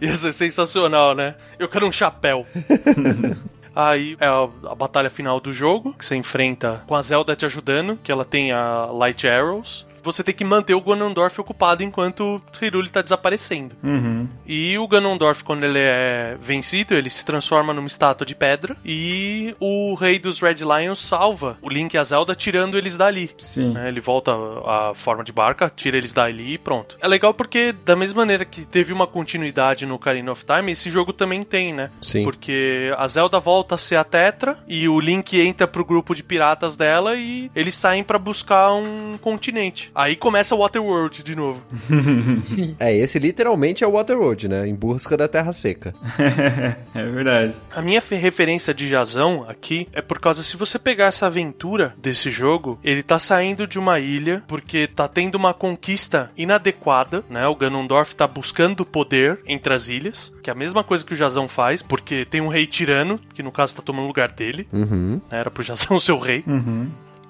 Ia ser sensacional, né? Eu quero um chapéu. Aí é a, a batalha final do jogo, que você enfrenta com a Zelda te ajudando, que ela tem a Light Arrows. Você tem que manter o Ganondorf ocupado enquanto o Hyrule tá desaparecendo. Uhum. E o Ganondorf, quando ele é vencido, ele se transforma numa estátua de pedra. E o rei dos Red Lions salva o Link e a Zelda, tirando eles dali. Sim. né? Ele volta à forma de barca, tira eles dali e pronto. É legal porque, da mesma maneira que teve uma continuidade no Ocarina of Time, esse jogo também tem, né? Sim. Porque a Zelda volta a ser a Tetra e o Link entra pro grupo de piratas dela e eles saem pra buscar um continente. Aí começa o Waterworld de novo. É, esse literalmente é o Waterworld, né? Em busca da Terra Seca. É verdade. A minha fe- referência de Jazão aqui é por causa, se você pegar essa aventura desse jogo, ele tá saindo de uma ilha porque tá tendo uma conquista inadequada, né? O Ganondorf tá buscando poder entre as ilhas, que é a mesma coisa que o Jazão faz, porque tem um rei tirano, que no caso tá tomando o lugar dele, Uhum. né? Era pro Jazão ser o rei. Uhum.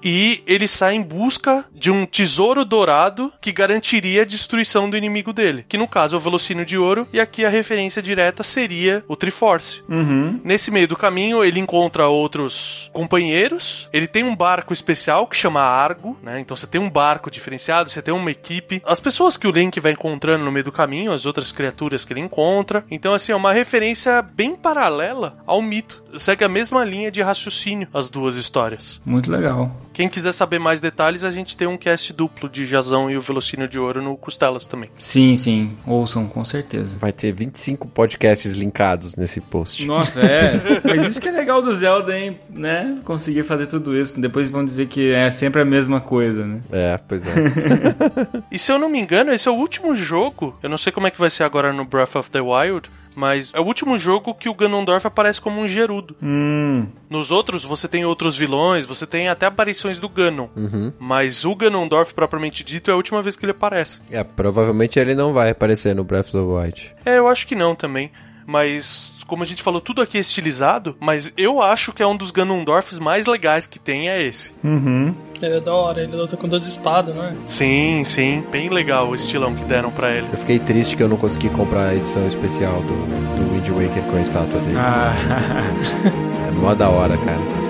E ele sai em busca de um tesouro dourado que garantiria a destruição do inimigo dele. Que no caso é o Velocínio de Ouro, e aqui a referência direta seria o Triforce. Uhum. Nesse meio do caminho, ele encontra outros companheiros. Ele tem um barco especial que chama Argo, né? Então você tem um barco diferenciado, você tem uma equipe. As pessoas que o Link vai encontrando no meio do caminho, as outras criaturas que ele encontra. Então, assim, é uma referência bem paralela ao mito. Segue a mesma linha de raciocínio, as duas histórias. Muito legal. Quem quiser saber mais detalhes, a gente tem um cast duplo de Jazão e o Velocínio de Ouro no Costelas também. Sim, sim. Ouçam, com certeza. Vai ter 25 podcasts linkados nesse post. Nossa, é. Mas isso que é legal do Zelda, hein? Né? Conseguir fazer tudo isso. Depois vão dizer que é sempre a mesma coisa, né? É, pois é. E se eu não me engano, esse é o último jogo. Eu não sei como é que vai ser agora no Breath of the Wild. Mas é o último jogo que o Ganondorf aparece como um Gerudo. Hum. Nos outros, você tem outros vilões, você tem até aparições do Ganon. Mas o Ganondorf, propriamente dito, é a última vez que ele aparece. é, provavelmente ele não vai aparecer no Breath of the Wild. É, eu acho que não também. Mas, como a gente falou, tudo aqui é estilizado. Mas eu acho que é um dos Ganondorfs mais legais que tem, é esse. Ele é da hora, ele luta com duas espadas, não é? Sim, sim. Bem legal o estilão que deram pra ele. Eu fiquei triste que eu não consegui comprar a edição especial do, do Wind Waker com a estátua dele. Ah, É mó da hora, cara.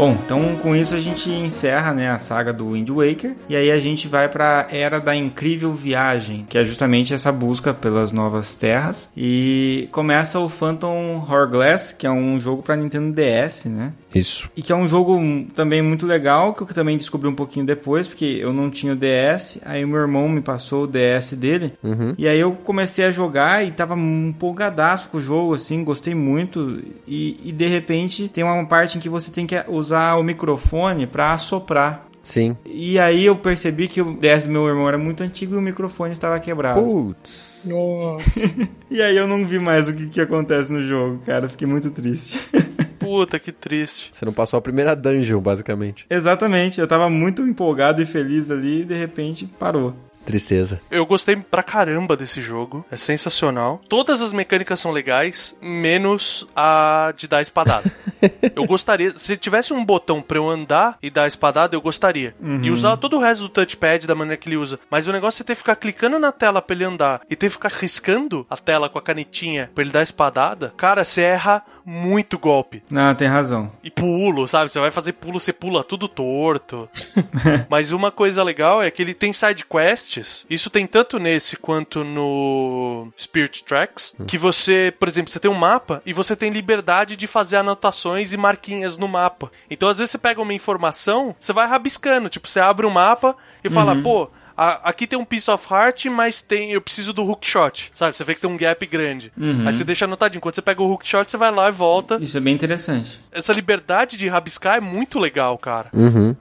Bom, então com isso a gente encerra né, a saga do Wind Waker e aí a gente vai para Era da Incrível Viagem, que é justamente essa busca pelas novas terras e começa o Phantom Hourglass, que é um jogo para Nintendo DS, né? Isso. E que é um jogo hum, também muito legal, que eu também descobri um pouquinho depois, porque eu não tinha o DS, aí o meu irmão me passou o DS dele, e aí eu comecei a jogar e tava empolgadaço com o jogo, assim, gostei muito, e, e de repente tem uma parte em que você tem que usar o microfone pra assoprar. Sim. E aí eu percebi que o DS do meu irmão era muito antigo e o microfone estava quebrado. Putz. Nossa. E aí eu não vi mais o que, que acontece no jogo, cara, fiquei muito triste. Puta, que triste. Você não passou a primeira dungeon, basicamente. Exatamente, eu tava muito empolgado e feliz ali e de repente parou. Tristeza. Eu gostei pra caramba desse jogo. É sensacional. Todas as mecânicas são legais, menos a de dar espadada. eu gostaria. Se tivesse um botão pra eu andar e dar espadada, eu gostaria. E usar todo o resto do touchpad da maneira que ele usa. Mas o negócio é ter que ficar clicando na tela pra ele andar e ter que ficar riscando a tela com a canetinha pra ele dar espadada. Cara, você erra muito golpe. Não, tem razão. E pulo, sabe? Você vai fazer pulo, você pula tudo torto. Mas uma coisa legal é que ele tem side quests. Isso tem tanto nesse quanto no Spirit Tracks. Que você, por exemplo, você tem um mapa e você tem liberdade de fazer anotações e marquinhas no mapa. Então, às vezes, você pega uma informação, você vai rabiscando. Tipo, você abre o mapa e fala, pô. A- Aqui tem um piece of heart, mas tem. Eu preciso do hookshot. Sabe? Você vê que tem um gap grande. Aí você deixa anotadinho. Quando você pega o hookshot, você vai lá e volta. Isso é bem interessante. Essa liberdade de rabiscar é muito legal, cara.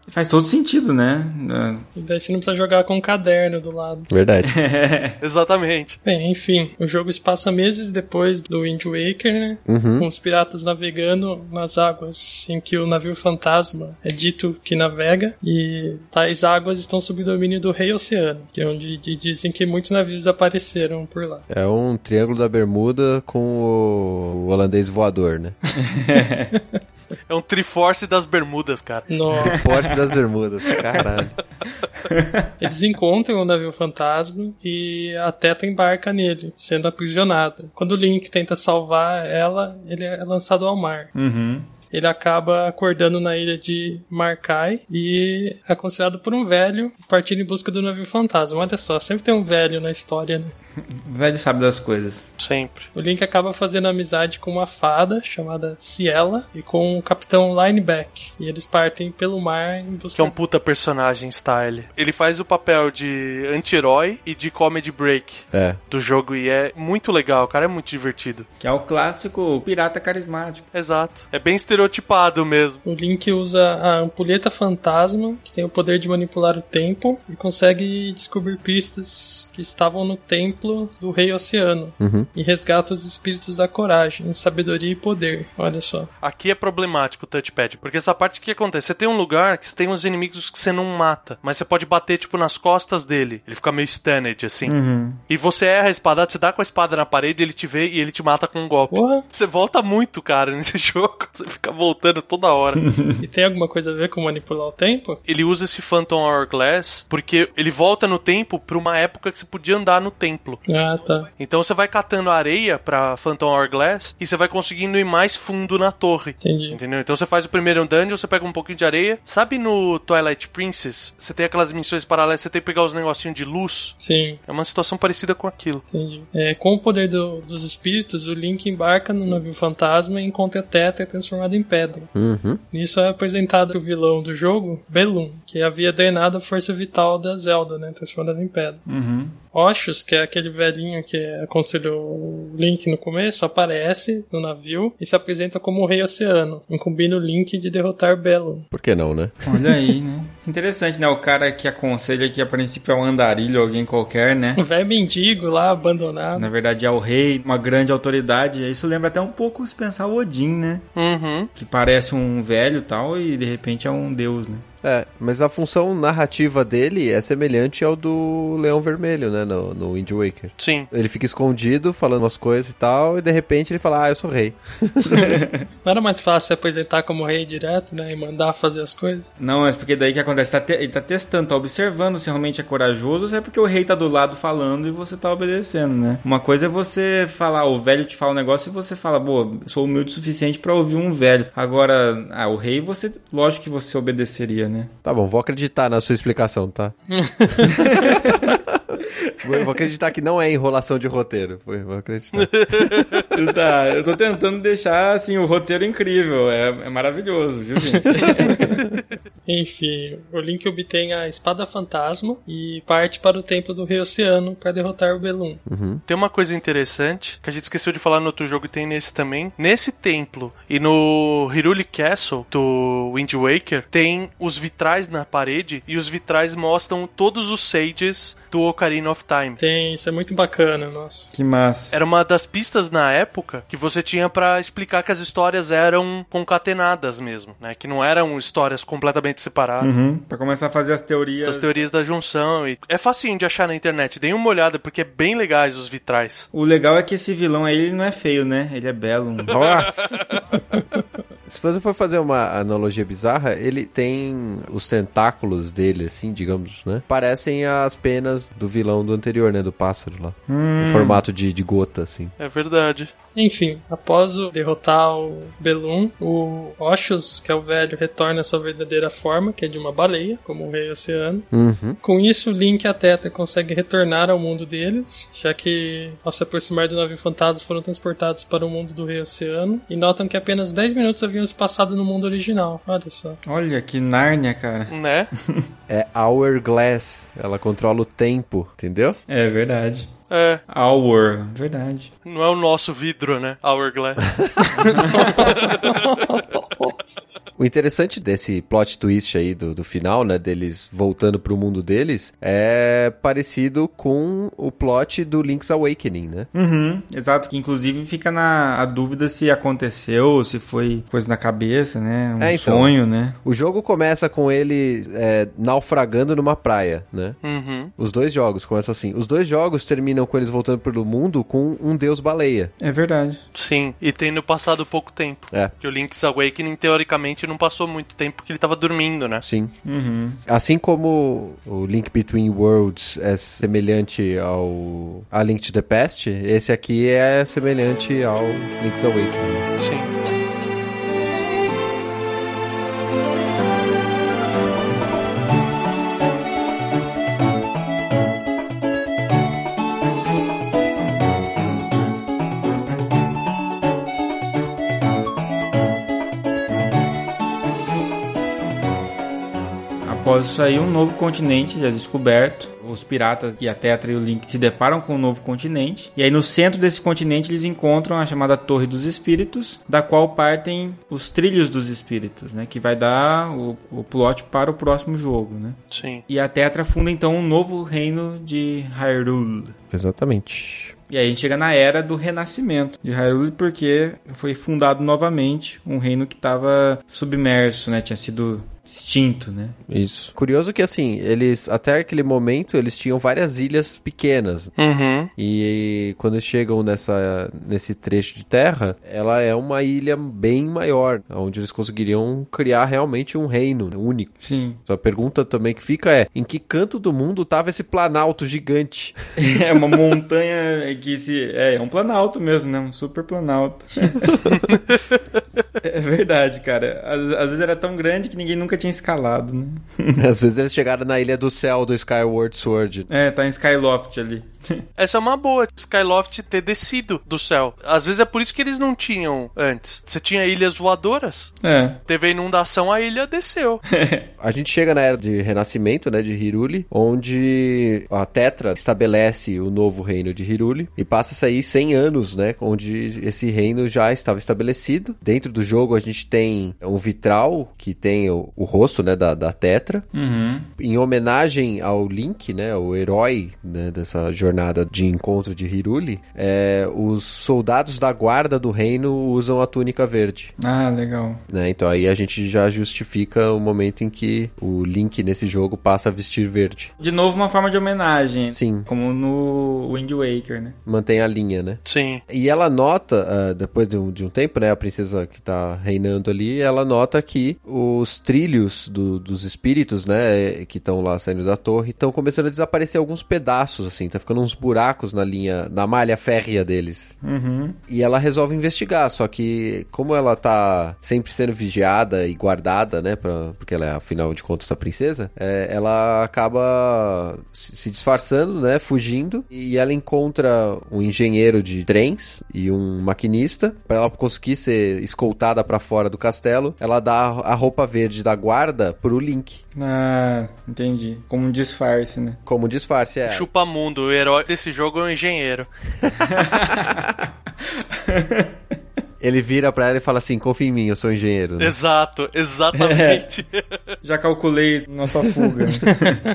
Faz todo sentido, né? E daí você não precisa jogar com um caderno do lado. Verdade. Exatamente. Bem, enfim, o jogo se passa meses depois do Wind Waker, né? Com os piratas navegando nas águas em que o navio fantasma é dito que navega. E tais águas estão sob o domínio do Rei Oceano, que é onde di- dizem que muitos navios apareceram por lá. É um triângulo da bermuda com o, o holandês voador, né? É um Triforce das Bermudas, cara. Nossa. Forte das bermudas. Caralho. Eles encontram o navio fantasma e a Teta embarca nele, sendo aprisionada. Quando o Link tenta salvar ela, ele é lançado ao mar. Uhum. Ele acaba acordando na ilha de Markai e é aconselhado por um velho partindo em busca do navio fantasma. Olha só, sempre tem um velho na história, né? O velho sabe das coisas. Sempre. O Link acaba fazendo amizade com uma fada chamada Ciela e com o capitão Lineback. E eles partem pelo mar em busca Que é um puta personagem style. Ele faz o papel de anti-herói e de comedy break É. do jogo e é muito legal, cara. É muito divertido. Que é o clássico pirata carismático. Exato. É bem estereotipado mesmo. O Link usa a ampulheta fantasma, que tem o poder de manipular o tempo, e consegue descobrir pistas que estavam no templo do Rei Oceano. E resgata os espíritos da coragem, sabedoria e poder. Olha só. Aqui é problemático o touchpad, porque essa parte que acontece, você tem um lugar que você tem uns inimigos que você não mata, mas você pode bater tipo nas costas dele. Ele fica meio stunned assim. E você erra a espadada, você dá com a espada na parede, ele te vê e ele te mata com um golpe. Porra! Você volta muito, cara, nesse jogo. Você fica fica voltando toda hora. E tem alguma coisa a ver com manipular o tempo? ele usa esse Phantom Hourglass porque ele volta no tempo pra uma época que você podia andar no templo. Ah, tá. Então você vai catando areia pra Phantom Hourglass e você vai conseguindo ir mais fundo na torre. Entendi. Entendeu? Então você faz o primeiro dungeon, você pega um pouquinho de areia. Sabe no Twilight Princess? Você tem aquelas missões paralelas, você tem que pegar os negocinhos de luz. Sim, É uma situação parecida com aquilo. entendi. É, com o poder do- dos espíritos, o Link embarca no navio fantasma e encontra a Tetra transformada em pedra. Uhum. Nisso é apresentado o vilão do jogo, Belum, que havia drenado a força vital da Zelda, né, transformada em pedra. Uhum. Oshus, que é aquele velhinho que aconselhou o Link no começo, aparece no navio e se apresenta como o Rei Oceano, incumbindo o Link de derrotar Belum. Por que não, né? Olha aí, né? Interessante, né? O cara que aconselha que a princípio é um andarilho, alguém qualquer, né? O velho mendigo lá, abandonado. Na verdade é o rei, uma grande autoridade. Isso lembra até um pouco se pensar o Odin, né? Uhum. Que parece um velho e tal e de repente é um deus, né? É, mas a função narrativa dele é semelhante ao do Leão Vermelho, né? No, no Wind Waker. Sim. Ele fica escondido, falando umas coisas e tal, e de repente ele fala, ah, eu sou rei. Não era mais fácil se apresentar como rei direto, né? E mandar fazer as coisas? Não, mas porque daí que acontece? Tá te- ele tá testando, tá observando se realmente é corajoso ou se é porque o rei tá do lado falando e você tá obedecendo, né? Uma coisa é você falar, o velho te fala um negócio e você fala, boa, sou humilde o suficiente pra ouvir um velho. Agora, ah, o rei, você, lógico que você obedeceria, né? Tá bom, vou acreditar na sua explicação, tá? vou, vou acreditar que não é enrolação de roteiro. Vou, vou acreditar. tá, eu tô tentando deixar, assim, o roteiro incrível. É, é maravilhoso, viu, gente? Enfim, o Link obtém a espada fantasma e parte para o templo do Rei Oceano para derrotar o Belum. Tem uma coisa interessante que a gente esqueceu de falar no outro jogo e tem nesse também. Nesse templo e no Hiruli Castle do Wind Waker tem os vitrais na parede e os vitrais mostram todos os sages do Ocarina of Time. Tem, isso é muito bacana, nossa. que massa. Era uma das pistas na época que você tinha pra explicar que as histórias eram concatenadas mesmo, né? Que não eram histórias completamente separadas. Uhum, pra começar a fazer as teorias. Das teorias da junção e é facinho de achar na internet. Deem uma olhada porque é bem legais os vitrais. O legal é que esse vilão aí, ele não é feio, né? Ele é belo. Nossa! Se você for fazer uma analogia bizarra, ele tem os tentáculos dele, assim, digamos, né? Parecem as penas do vilão do anterior, né? Do pássaro lá. Em formato de, de gota, assim. É verdade. Enfim, após o derrotar o Belum, o Oshus, que é o velho, retorna à sua verdadeira forma, que é de uma baleia, como o Rei Oceano. Uhum. Com isso, Link e a Tetra conseguem retornar ao mundo deles, já que, ao se aproximar do navio fantasma, foram transportados para o mundo do Rei Oceano e notam que apenas 10 minutos haviam se passado no mundo original. Olha só. Olha que Nárnia, cara. Né? É Hourglass. Ela controla o tempo, entendeu? É verdade. É. Hour, verdade. Não é o nosso vidro, né? Hourglass. O interessante desse plot twist aí do, do final, né, deles voltando pro mundo deles, é parecido com o plot do Link's Awakening, né? Uhum, exato, que inclusive fica na a dúvida se aconteceu, se foi coisa na cabeça, né? Um É, então. sonho, né? O jogo começa com ele é, naufragando numa praia, né? Uhum. Os dois jogos começam assim. Os dois jogos terminam com eles voltando pelo mundo com um deus baleia. É verdade. Sim. E tendo passado pouco tempo. É. Que o Link's Awakening, teoricamente, não passou muito tempo porque ele tava dormindo, né? Sim. Uhum. Assim como o Link Between Worlds é semelhante ao a Link to the Past, esse aqui é semelhante ao Link's Awakening. Sim. Após isso aí, um novo continente é descoberto. Os piratas e a Tetra e o Link se deparam com um novo continente. E aí, no centro desse continente, eles encontram a chamada Torre dos Espíritos, da qual partem os Trilhos dos Espíritos, né? Que vai dar o, o plot para o próximo jogo, né? Sim. E a Tetra funda então um novo reino de Hyrule. Exatamente. E aí a gente chega na era do renascimento de Hyrule, porque foi fundado novamente um reino que estava submerso, né? Tinha sido extinto, né? Isso. Curioso que, assim, eles, até aquele momento, eles tinham várias ilhas pequenas. Uhum. E quando eles chegam nessa, nesse trecho de terra, ela é uma ilha bem maior, onde eles conseguiriam criar realmente um reino único. Sim. A pergunta também que fica é: em que canto do mundo tava esse planalto gigante? É uma montanha que se. É, é um planalto mesmo, né? Um super planalto. é verdade, cara. Às, às, vezes era tão grande que ninguém nunca tinha escalado, né? Às vezes eles chegaram na ilha do céu do Skyward Sword. É, tá em Skyloft ali. Essa é uma boa, Skyloft ter descido do céu. Às vezes é por isso que eles não tinham antes. Você tinha ilhas voadoras. É. Teve inundação, a ilha desceu. a gente chega na era de renascimento, né, de Hiruli, onde a Tetra estabelece o novo reino de Hiruli e passa-se aí 100 anos, né, onde esse reino já estava estabelecido. Dentro do jogo a gente tem um vitral que tem o, o rosto, né, da, da Tetra. Uhum. Em homenagem ao Link, né, o herói né, dessa jornada de encontro de Hiruli, é, os soldados da guarda do reino usam a túnica verde. Ah, legal. Né, então aí a gente já justifica o momento em que o Link nesse jogo passa a vestir verde. De novo, uma forma de homenagem. Sim. Como no Wind Waker, né? Mantém a linha, né? Sim. E ela nota, uh, depois de um, de um tempo, né, a princesa que tá reinando ali, ela nota que os trilhos do, dos espíritos, né, que estão lá saindo da torre, estão começando a desaparecer alguns pedaços, assim, tá ficando uns buracos na linha, na malha férrea deles. Uhum. E ela resolve investigar, só que como ela tá sempre sendo vigiada e guardada, né, pra, porque ela é, afinal de contas, a princesa, é, ela acaba se disfarçando, né, fugindo, e ela encontra um engenheiro de trens e um maquinista, para ela conseguir ser escoltada para fora do castelo, ela dá a roupa verde da guarda pro Link. Ah, entendi. Como um disfarce, né? Como um disfarce, é. Chupa mundo, o herói desse jogo é um engenheiro. Ele vira pra ela e fala assim: confia em mim, eu sou engenheiro. Né? Exato, exatamente. É. Já calculei nossa fuga.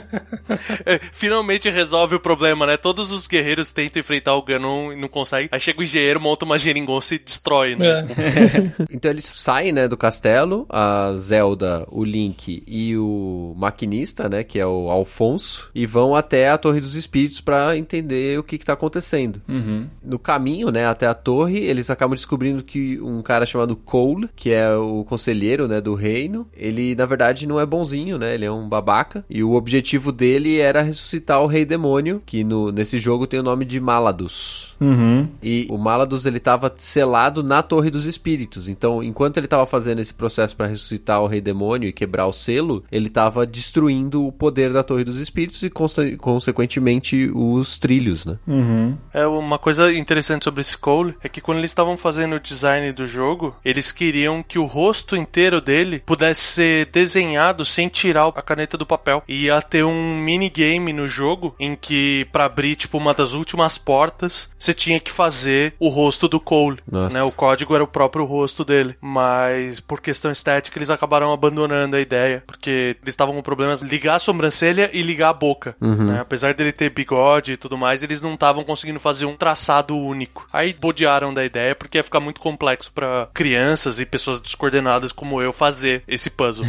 é, finalmente resolve o problema, né? Todos os guerreiros tentam enfrentar o Ganon e não conseguem. Aí chega o engenheiro, monta uma geringonça e destrói, né? É. então eles saem, né, do castelo, a Zelda, o Link e o maquinista, né, que é o Alfonso, e vão até a Torre dos Espíritos para entender o que, que tá acontecendo. Uhum. No caminho, né, até a torre, eles acabam descobrindo que que um cara chamado Cole, que é o conselheiro, né, do reino, ele na verdade não é bonzinho, né? Ele é um babaca. E o objetivo dele era ressuscitar o rei demônio, que no, nesse jogo tem o nome de Maladus. Uhum. E o Maladus ele estava selado na Torre dos Espíritos. Então, enquanto ele estava fazendo esse processo para ressuscitar o rei demônio e quebrar o selo, ele estava destruindo o poder da Torre dos Espíritos e conse consequentemente os trilhos, né? Uhum. É uma coisa interessante sobre esse Cole é que quando eles estavam fazendo o design design do jogo, eles queriam que o rosto inteiro dele pudesse ser desenhado sem tirar a caneta do papel. E ia ter um minigame no jogo em que, para abrir, tipo, uma das últimas portas, você tinha que fazer o rosto do Cole. Né? O código era o próprio rosto dele. Mas, por questão estética, eles acabaram abandonando a ideia. Porque eles estavam com problemas ligar a sobrancelha e ligar a boca. Uhum. Né? Apesar dele ter bigode e tudo mais, eles não estavam conseguindo fazer um traçado único. Aí bodearam da ideia porque ia ficar muito complexo para crianças e pessoas descoordenadas como eu fazer esse puzzle.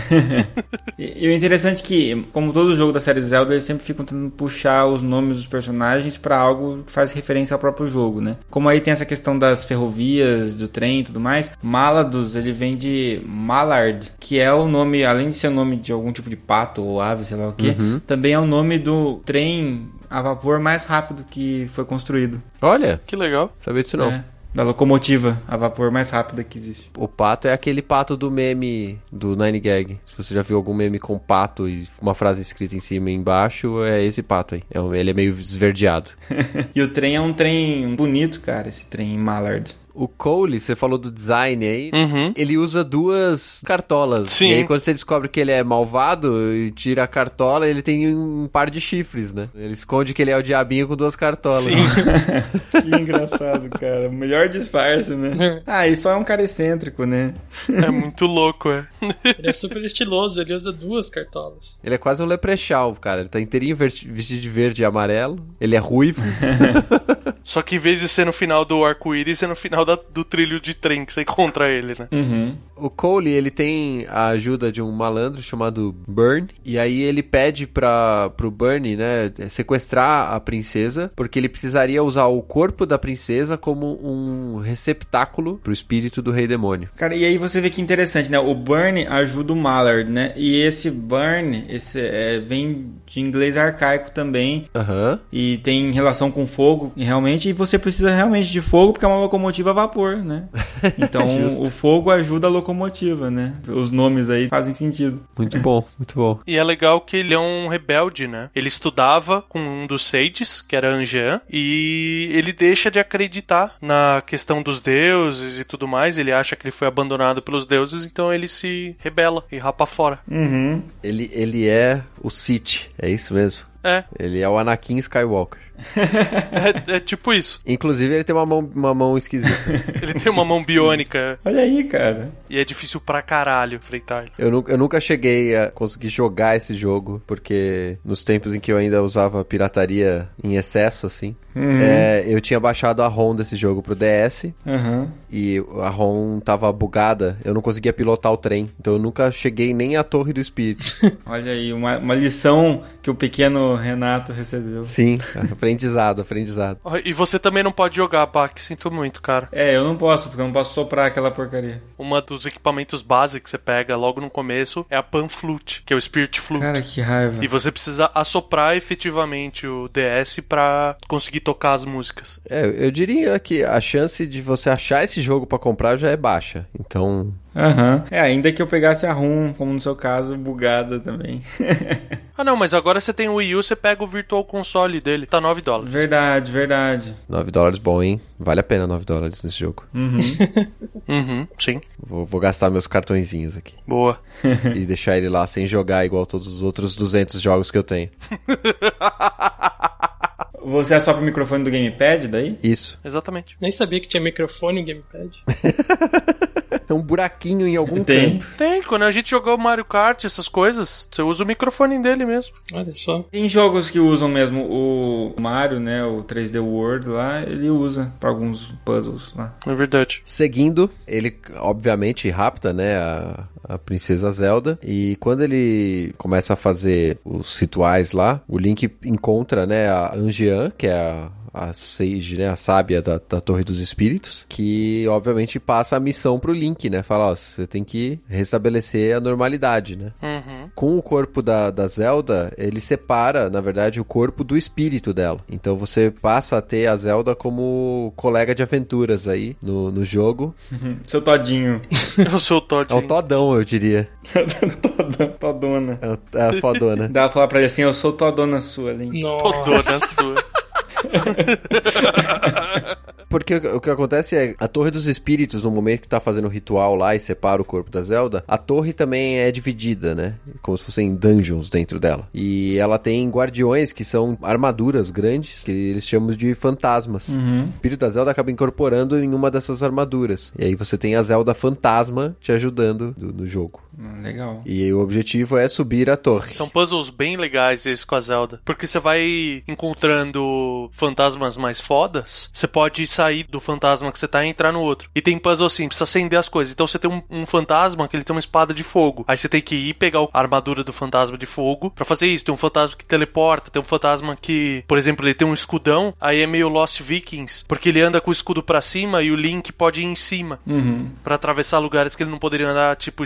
e, o interessante é que, como todo jogo da série Zelda, eles sempre ficam tentando puxar os nomes dos personagens para algo que faz referência ao próprio jogo, né? Como aí tem essa questão das ferrovias, do trem e tudo mais, Maladus, ele vem de Mallard, que é o nome, além de ser o nome de algum tipo de pato ou ave, sei lá o que, uhum. também é o nome do trem a vapor mais rápido que foi construído. Olha, que legal. Sabia disso não. É da locomotiva a vapor mais rápida que existe. O pato é aquele pato do meme do Nine Gag. Se você já viu algum meme com pato e uma frase escrita em cima e embaixo, é esse pato aí. É ele é meio esverdeado. e o trem é um trem bonito, cara, esse trem Mallard. O Cole, você falou do design aí, uhum. ele usa duas cartolas. Sim. E aí quando você descobre que ele é malvado e tira a cartola, ele tem um par de chifres, né? Ele esconde que ele é o diabinho com duas cartolas. Sim. que engraçado, cara. Melhor disfarce, né? Ah, ele só é um cara excêntrico, né? É muito louco, é. Ele é super estiloso, ele usa duas cartolas. Ele é quase um leprechaun, cara. Ele tá inteirinho vestido de verde e amarelo. Ele é ruivo. Só que em vez de ser no final do arco-íris, é no final da- do trilho de trem que você encontra ele, né? Uhum. O Cole, ele tem a ajuda de um malandro chamado Burn, e aí ele pede para pro Burn, né, sequestrar a princesa, porque ele precisaria usar o corpo da princesa como um receptáculo pro espírito do rei demônio. Cara, e aí você vê que interessante, né? O Burn ajuda o Mallard, né? E esse Burn, esse é, vem de inglês arcaico também. Aham. E tem relação com fogo, e realmente, e você precisa realmente de fogo porque é uma locomotiva a vapor, né? Então o fogo ajuda a locomotiva, né? Os nomes aí fazem sentido. Muito bom, muito bom. E é legal que ele é um rebelde, né? Ele estudava com um dos Sages, que era Anjean, e ele deixa de acreditar na questão dos deuses e tudo mais. Ele acha que ele foi abandonado pelos deuses, então ele se rebela e rapa fora. Uhum. Ele, ele é o Sith, é isso mesmo. É, Ele é o Anakin Skywalker. É, é tipo isso. Inclusive, ele tem uma mão, uma mão esquisita. Ele tem uma mão biônica Olha aí, cara. e é difícil pra caralho enfrentar ele. Eu, nu- eu nunca cheguei a conseguir jogar esse jogo, porque nos tempos em que eu ainda usava pirataria em excesso, assim, é, eu tinha baixado a ROM desse jogo pro DS, Uhum. e a ROM tava bugada, eu não conseguia pilotar o trem, então eu nunca cheguei nem à Torre do Espírito. Olha aí, uma, uma lição que o pequeno Renato recebeu. Sim, aprendizado, aprendizado. E você também não pode jogar, Bach, sinto muito, cara. É, eu não posso, porque eu não posso soprar aquela porcaria. Uma dos equipamentos base que você pega logo no começo é a Pan Flute, que é o Spirit Flute. Cara, que raiva. E você precisa assoprar efetivamente o DS pra conseguir tocar as músicas. É, eu diria que a chance de você achar esse jogo pra comprar já é baixa, então... Aham. É, ainda que eu pegasse a ROM, como no seu caso, bugada também. Ah não, mas agora você tem o Wii U, você pega o Virtual Console dele, tá 9 dólares. verdade, verdade. 9 dólares bom, hein? Vale a pena 9 dólares nesse jogo. Uhum. Uhum, sim. Vou, vou gastar meus cartõezinhos aqui. Boa. e deixar ele lá sem jogar igual todos os outros 200 jogos que eu tenho. Você assopra o microfone do gamepad daí? Isso. Exatamente. Nem sabia que tinha microfone no gamepad. É um buraquinho em algum Tem. canto. Tem, quando a gente jogou Mario Kart, essas coisas, você usa o microfone dele mesmo. Olha só. Tem jogos que usam mesmo o Mario, né? O 3D World lá, ele usa pra alguns puzzles lá. É verdade. Seguindo, ele obviamente rapta, né, a, a princesa Zelda. E quando ele começa a fazer os rituais lá, o Link encontra, né, a Angean, que é a a Sage, né, a sábia da, da Torre dos Espíritos, que obviamente passa a missão pro Link, né? Fala, ó, você tem que restabelecer a normalidade, né? Uhum. Com o corpo da, da Zelda, ele separa, na verdade, o corpo do espírito dela. Então você passa a ter a Zelda como colega de aventuras aí no, no jogo. Seu todinho. Eu sou o Todd. É um todão, eu diria. Todona. É, o- é a fodona. Dá pra falar pra ele assim, eu sou todona sua, Link. Todona sua. Porque o que acontece é, a Torre dos Espíritos, no momento que tá fazendo o ritual lá e separa o corpo da Zelda, a torre também é dividida, né? Como se fossem dungeons dentro dela. E ela tem guardiões que são armaduras grandes, que eles chamam de fantasmas. O espírito da Zelda acaba incorporando em uma dessas armaduras. E aí você tem a Zelda fantasma te ajudando do- no jogo. Legal. E o objetivo é subir a torre. São puzzles bem legais esses com a Zelda. Porque você vai encontrando fantasmas mais fodas, você pode sair do fantasma que você tá e entrar no outro. E tem puzzle assim, precisa acender as coisas. Então você tem um, um fantasma que ele tem uma espada de fogo. Aí você tem que ir pegar a armadura do fantasma de fogo pra fazer isso. Tem um fantasma que teleporta, tem um fantasma que, por exemplo, ele tem um escudão, aí é meio Lost Vikings, porque ele anda com o escudo pra cima e o Link pode ir em cima Uhum. Pra atravessar lugares que ele não poderia andar, tipo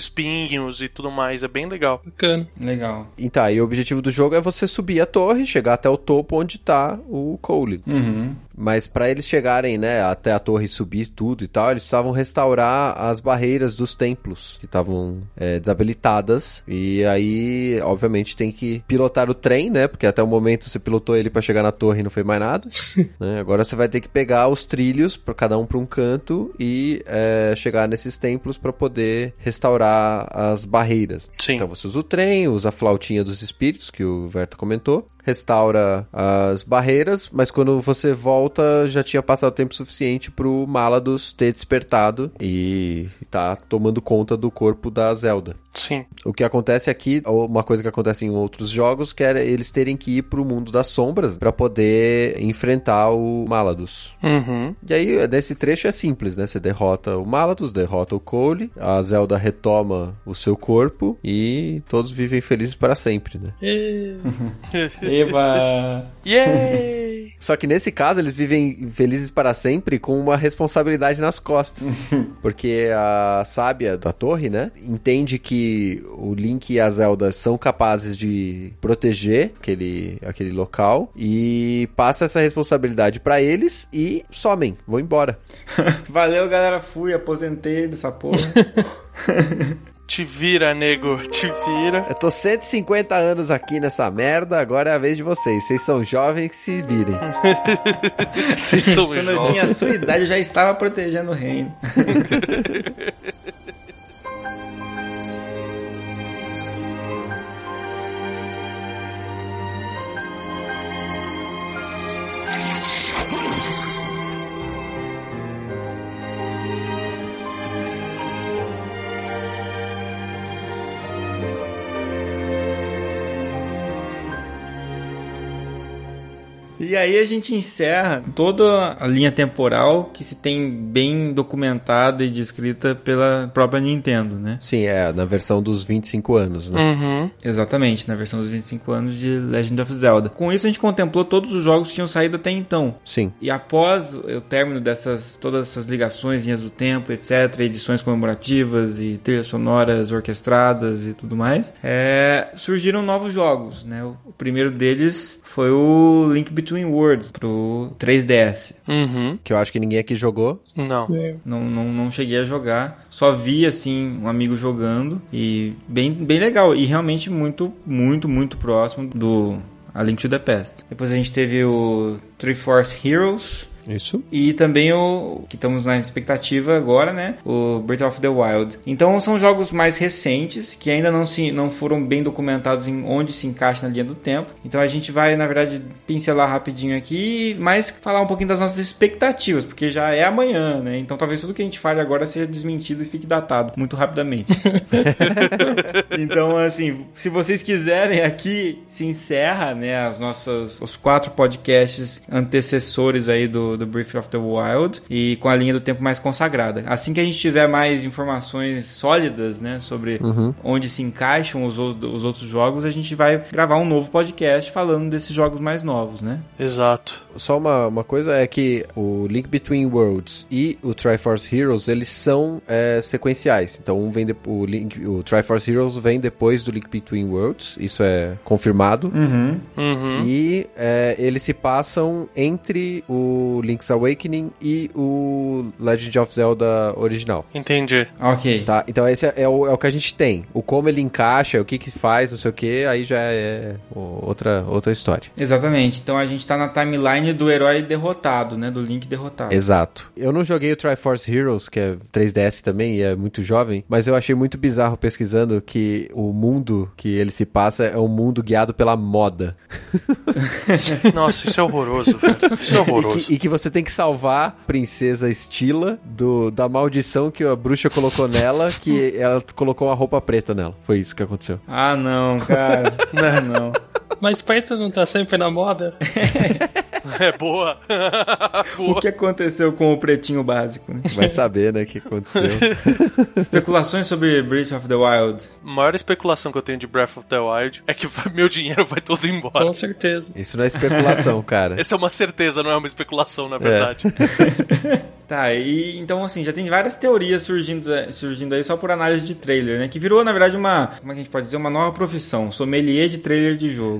espinhos e tudo mais. É bem legal. Bacana. Legal. Então, e o objetivo do jogo é você subir a torre, chegar até o topo onde tá o Cole. Uhum. Mas pra eles chegarem, né, até a torre subir tudo e tal, eles precisavam restaurar as barreiras dos templos que estavam é, desabilitadas. E aí, obviamente, tem que pilotar o trem, né? Porque até o momento você pilotou ele pra chegar na torre e não foi mais nada. né? Agora você vai ter que pegar os trilhos para cada um pra um canto e é, chegar nesses templos pra poder restaurar as barreiras. Sim. Então você usa o trem, usa a flautinha dos espíritos, que o Verto comentou. Restaura as barreiras, mas quando você volta já tinha passado tempo suficiente pro Malados ter despertado e tá tomando conta do corpo da Zelda. Sim. O que acontece aqui, ou uma coisa que acontece em outros jogos, que é eles terem que ir pro mundo das sombras para poder enfrentar o Malados. Uhum. E aí, nesse trecho é simples, né? Você derrota o Malados, derrota o Cole, a Zelda retoma o seu corpo e todos vivem felizes para sempre, né? E... Eba! Yay! Só que nesse caso eles vivem felizes para sempre com uma responsabilidade nas costas. Porque a sábia da torre, né, entende que o Link e a Zelda são capazes de proteger aquele, aquele local e passa essa responsabilidade para eles e somem, vão embora. Valeu, galera. Fui, aposentei dessa porra. Te vira, nego, te vira. Eu tô 150 anos aqui nessa merda, agora é a vez de vocês. Vocês são jovens que se virem. Vocês são Quando eu jovens. tinha a sua idade, eu já estava protegendo o reino. E aí a gente encerra toda a linha temporal que se tem bem documentada e descrita pela própria Nintendo, né? Sim, é na versão dos 25 anos, né? Uhum. Exatamente, na versão dos 25 anos de Legend of Zelda. Com isso a gente contemplou todos os jogos que tinham saído até então. Sim. E após o término dessas todas essas ligações, linhas do tempo, etc, edições comemorativas e trilhas sonoras orquestradas e tudo mais, é, surgiram novos jogos, né? O, o primeiro deles foi o Link Between Worlds pro 3DS. Uhum. Que eu acho que ninguém aqui jogou. Não. É. Não, não, não cheguei a jogar. Só vi, assim, um amigo jogando. E bem, bem legal. E realmente muito, muito, muito próximo do A Link to the Past. Depois a gente teve o Three Force Heroes. Isso. E também o que estamos na expectativa agora, né? O Breath of the Wild. Então são jogos mais recentes que ainda não se não foram bem documentados em onde se encaixa na linha do tempo. Então a gente vai, na verdade, pincelar rapidinho aqui, mas falar um pouquinho das nossas expectativas, porque já é amanhã, né? Então talvez tudo que a gente fale agora seja desmentido e fique datado muito rapidamente. então, assim, se vocês quiserem aqui se encerra, né, as nossas os quatro podcasts antecessores aí do, do Breath of the Wild e com a linha do tempo mais consagrada. Assim que a gente tiver mais informações sólidas, né, sobre onde se encaixam os, os outros jogos, a gente vai gravar um novo podcast falando desses jogos mais novos, né? Exato. Só uma, uma coisa é que o Link Between Worlds e o Triforce Heroes, eles são é, sequenciais. Então, um vem de, o, Link, o Triforce Heroes vem depois do Link Between Worlds, isso é confirmado. Uhum. Uhum. E é, eles se passam entre o Link's Awakening e o Legend of Zelda original. Entendi. Ok. Tá? Então esse é, é o, é o que a gente tem. O como ele encaixa, o que que faz, não sei o que, aí já é outra, outra história. Exatamente. Então a gente tá na timeline do herói derrotado, né? Do Link derrotado. Exato. Eu não joguei o Triforce Heroes, que é 3DS também e é muito jovem, mas eu achei muito bizarro pesquisando que o mundo que ele se passa é um mundo guiado pela moda. Nossa, isso é horroroso, velho. Isso é E horroroso. que, e que você tem que salvar a princesa Estila do, da maldição que a bruxa colocou nela, que ela colocou uma roupa preta nela. Foi isso que aconteceu. Ah, não, cara. não, não. Mas preto não tá sempre na moda? É boa. O boa. que aconteceu com o pretinho básico? Né? Vai saber, né, o que aconteceu. Especulações sobre Breath of the Wild. A maior especulação que eu tenho de Breath of the Wild é que meu dinheiro vai todo embora. Com certeza. Isso não é especulação, cara. Essa é uma certeza, não é uma especulação, na verdade. Tá, e então assim, já tem várias teorias surgindo, surgindo aí só por análise de trailer, né? Que virou, na verdade, uma. Como é que a gente pode dizer? Uma nova profissão. Sommelier de trailer de jogo.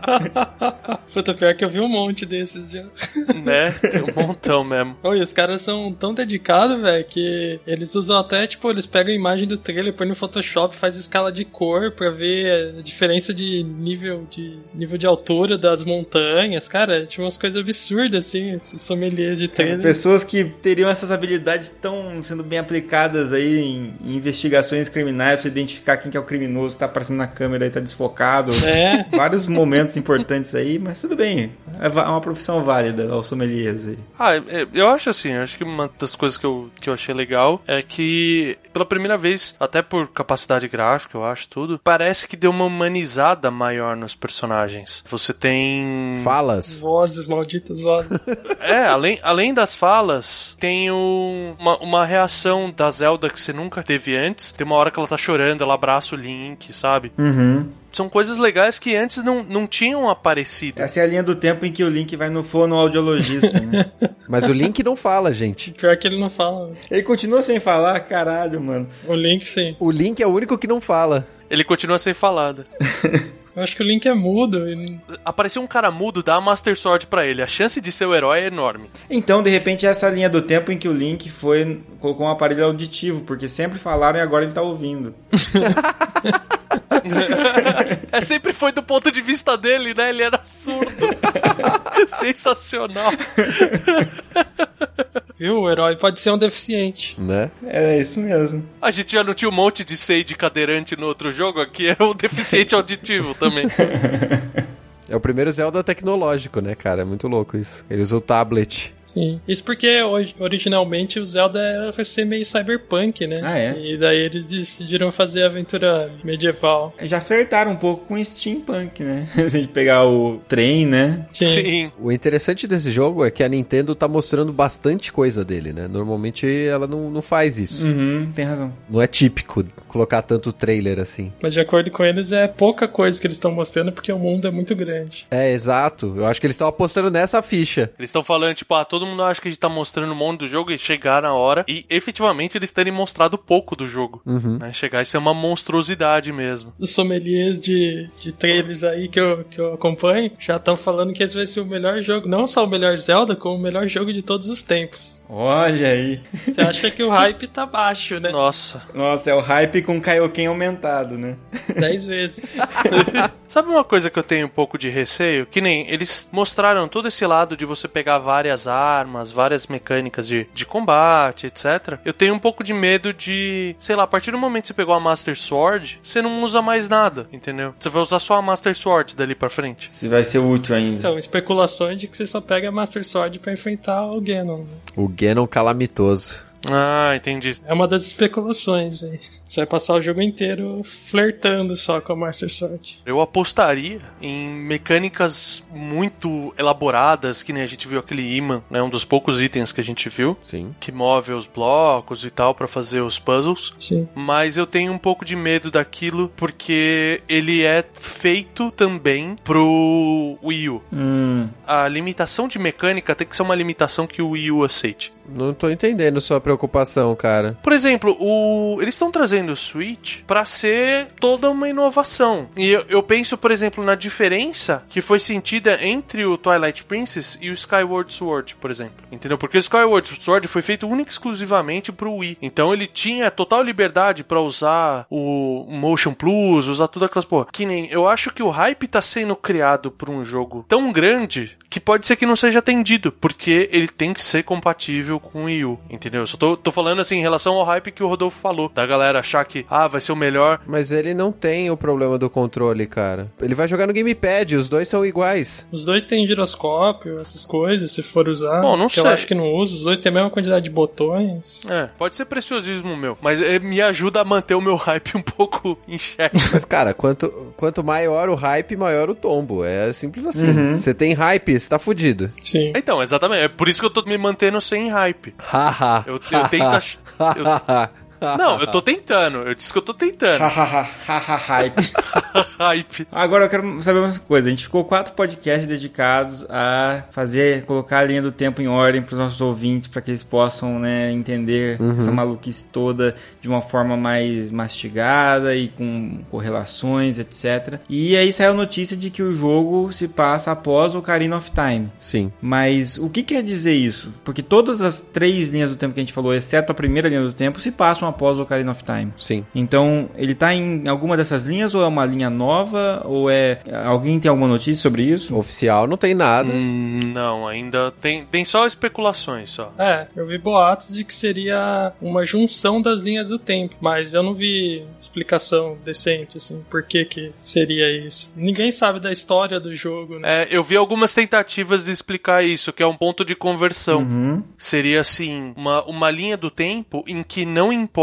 Puta, pior que eu vi um monte desses já. né? Tem um montão mesmo. Oi, os caras são tão dedicados, velho, que eles usam até, tipo, eles pegam a imagem do trailer, põem no Photoshop, faz escala de cor pra ver a diferença de nível de nível de altura das montanhas. Cara, tinha umas coisas absurdas, assim, esses sommeliers de trailer. Pessoas que teriam essas habilidades estão sendo bem aplicadas aí em, em investigações criminais, pra identificar quem que é o criminoso que tá aparecendo na câmera e tá desfocado. É. Vários momentos importantes aí, mas tudo bem. É é uma profissão válida aos sommeliers aí. Ah, é- eu acho assim, eu acho que uma das coisas que eu, que eu achei legal é que, pela primeira vez, até por capacidade gráfica, eu acho tudo, parece que deu uma humanizada maior nos personagens. Você tem. Falas. Vozes, malditas vozes. É, além, além das falas, tem um- uma, uma reação da Zelda que você nunca teve antes. Tem uma hora que ela tá chorando, ela abraça o Link, sabe? Uhum. São coisas legais que antes não, não tinham aparecido. Essa é a linha do tempo em que o Link vai no fonoaudiologista, né? Mas o Link não fala, gente. Pior que ele não fala. Ele continua sem falar, caralho, mano. O Link, sim. O Link é o único que não fala. Ele continua sem falado. Eu acho que o Link é mudo. e- Apareceu um cara mudo, dá a Master Sword pra ele. A chance de ser o herói é enorme. Então, de repente, essa linha do tempo em que o Link foi colocou um aparelho auditivo, porque sempre falaram e agora ele tá ouvindo. É sempre foi do ponto de vista dele, né? Ele era surdo. Sensacional. Viu? O herói pode ser um deficiente. Né? É isso mesmo. A gente já não tinha um monte de sei de cadeirante no outro jogo, aqui é um deficiente auditivo também. É o primeiro Zelda tecnológico, né, cara? É muito louco isso. Ele usa o tablet. Sim. Isso porque originalmente o Zelda era pra ser meio cyberpunk, né? Ah, é? E daí eles decidiram fazer aventura medieval. Já flertaram um pouco com steampunk, né? Se a gente pegar o trem, né? Sim. O interessante desse jogo é que a Nintendo tá mostrando bastante coisa dele, né? Normalmente ela não, não faz isso. Uhum, tem razão. Não é típico colocar tanto trailer assim. Mas de acordo com eles, é pouca coisa que eles estão mostrando porque o mundo é muito grande. É, exato. Eu acho que eles estão apostando nessa ficha. Eles estão falando, tipo, ah, todo mundo acha que a gente tá mostrando um monte do jogo e chegar na hora. E efetivamente eles terem mostrado pouco do jogo. Né? Chegar e ser uma monstruosidade mesmo. Os sommeliers de, de trailers aí que eu, que eu acompanho já estão falando que esse vai ser o melhor jogo, não só o melhor Zelda, como o melhor jogo de todos os tempos. Olha aí. Você acha que o hype tá baixo, né? Nossa. Nossa, é o hype com Kaioken aumentado, né? Dez vezes. Sabe uma coisa que eu tenho um pouco de receio? Que nem eles mostraram todo esse lado de você pegar várias armas, várias mecânicas de, de combate, etc. Eu tenho um pouco de medo de, sei lá, a partir do momento que você pegou a Master Sword, você não usa mais nada, entendeu? Você vai usar só a Master Sword dali pra frente. Se vai ser útil ainda. Então, especulações de que você só pega a Master Sword pra enfrentar o Ganon. né? O Ganon calamitoso. Ah, entendi. É uma das especulações aí. Você vai passar o jogo inteiro flertando só com a Master Sword. Eu apostaria em mecânicas muito elaboradas, que nem a gente viu aquele imã, né? Um dos poucos itens que a gente viu, Sim. que move os blocos e tal pra fazer os puzzles. Sim. Mas eu tenho um pouco de medo daquilo porque ele é feito também pro Wii U. Hum, A limitação de mecânica tem que ser uma limitação que o Wii U aceite. Não tô entendendo sua preocupação, cara. Por exemplo, o... eles estão trazendo o Switch pra ser toda uma inovação. E eu, eu penso, por exemplo, na diferença que foi sentida entre o Twilight Princess e o Skyward Sword, por exemplo. Entendeu? Porque o Skyward Sword foi feito única e exclusivamente pro Wii. Então ele tinha total liberdade pra usar o Motion Plus, usar tudo aquelas porra. Que nem eu acho que o hype tá sendo criado por um jogo tão grande que pode ser que não seja atendido, porque ele tem que ser compatível com o Wii U, entendeu? Eu só tô, tô falando assim em relação ao hype que o Rodolfo falou, da galera achar que, ah, vai ser o melhor. Mas ele não tem o problema do controle, cara. Ele vai jogar no gamepad, os dois são iguais. Os dois têm giroscópio, essas coisas, se for usar. Bom, não que eu sei. acho que não usa. Os dois têm a mesma quantidade de botões. É, pode ser preciosismo meu, mas eh, me ajuda a manter o meu hype um pouco em xeque. Mas, cara, quanto, quanto maior o hype, maior o tombo. É simples assim. Você tem hype, você tá fudido. Sim. Então, exatamente, é por isso que eu tô me mantendo sem hype. Haha. Eu- eu tento ach- Não, eu tô tentando. Eu disse que eu tô tentando. Hahaha, hype. Hype. Agora eu quero saber uma coisa. A gente ficou quatro podcasts dedicados a fazer, colocar a linha do tempo em ordem para os nossos ouvintes, para que eles possam né, entender essa maluquice toda de uma forma mais mastigada e com correlações, etc. E aí saiu a notícia de que o jogo se passa após o Ocarina of Time. Sim. Mas o que quer dizer isso? Porque todas as três linhas do tempo que a gente falou, exceto a primeira linha do tempo, se passam após o Ocarina of Time. Sim. Então, ele tá em alguma dessas linhas ou é uma linha nova? Ou é. Alguém tem alguma notícia sobre isso? Oficial não tem nada. Hum, não, ainda tem, tem só especulações só. É, eu vi boatos de que seria uma junção das linhas do tempo, mas eu não vi explicação decente, assim, por que que seria isso. Ninguém sabe da história do jogo, né? É, eu vi algumas tentativas de explicar isso, que é um ponto de conversão. Uhum. Seria assim, uma, uma linha do tempo em que não importa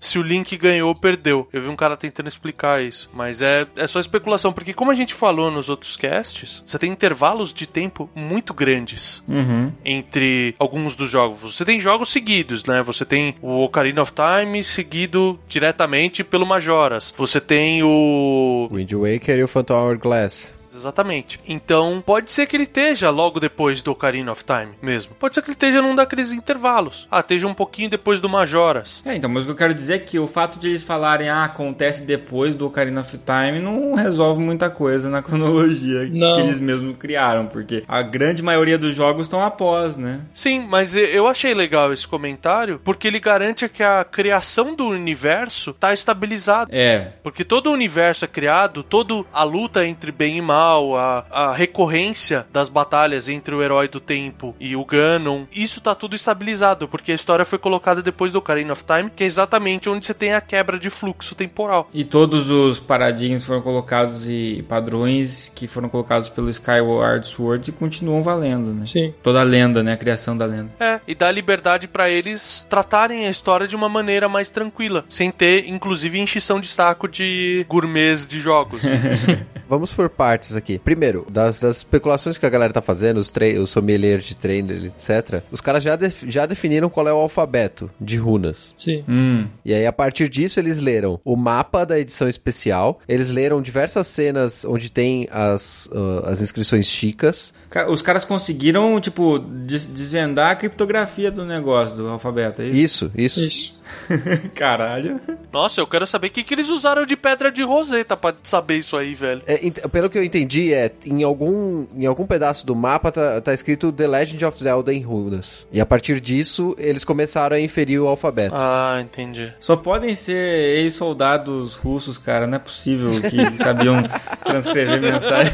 se o Link ganhou ou perdeu. Eu vi um cara tentando explicar isso. Mas é, é só especulação, porque como a gente falou nos outros casts, você tem intervalos de tempo muito grandes Uhum. entre alguns dos jogos. Você tem jogos seguidos, né? Você tem o Ocarina of Time seguido diretamente pelo Majoras. Você tem o Wind Waker e o Phantom Hourglass. Exatamente. Então, pode ser que ele esteja logo depois do Ocarina of Time mesmo. Pode ser que ele esteja num daqueles intervalos. Ah, esteja um pouquinho depois do Majoras. É, então, mas o que eu quero dizer é que o fato de eles falarem, ah, acontece depois do Ocarina of Time, não resolve muita coisa na cronologia Não. que eles mesmos criaram, porque a grande maioria dos jogos estão após, né? Sim, mas eu achei legal esse comentário porque ele garante que a criação do universo tá estabilizada. É. Porque todo o universo é criado, toda a luta entre bem e mal, a, a recorrência das batalhas entre o herói do tempo e o Ganon, isso tá tudo estabilizado, porque a história foi colocada depois do Ocarina of Time, que é exatamente onde você tem a quebra de fluxo temporal. E todos os paradigmas foram colocados e padrões que foram colocados pelo Skyward Sword e continuam valendo, né? Sim. Toda a lenda, né? A criação da lenda. É, e dá liberdade pra eles tratarem a história de uma maneira mais tranquila, sem ter, inclusive, enchição de saco de gourmets de jogos. Vamos por partes aqui. Primeiro, das, das especulações que a galera tá fazendo, os, os sommeliers de trainer, etc. Os caras já, def- já definiram qual é o alfabeto de runas. Sim. Hum. E aí, a partir disso, eles leram o mapa da edição especial, eles leram diversas cenas onde tem as, ah, as inscrições chicas. Os caras conseguiram, tipo, des- desvendar a criptografia do negócio, do alfabeto, é isso? Isso, isso. Isso. Caralho. Nossa, eu quero saber o que, que eles usaram de pedra de roseta pra saber isso aí, velho. É, pelo que eu entendi, é em algum, em algum pedaço do mapa tá, tá escrito The Legend of Zelda em runas. E a partir disso, eles começaram a inferir o alfabeto. Ah, entendi. Só podem ser ex-soldados russos, cara. Não é possível que sabiam transcrever mensagem.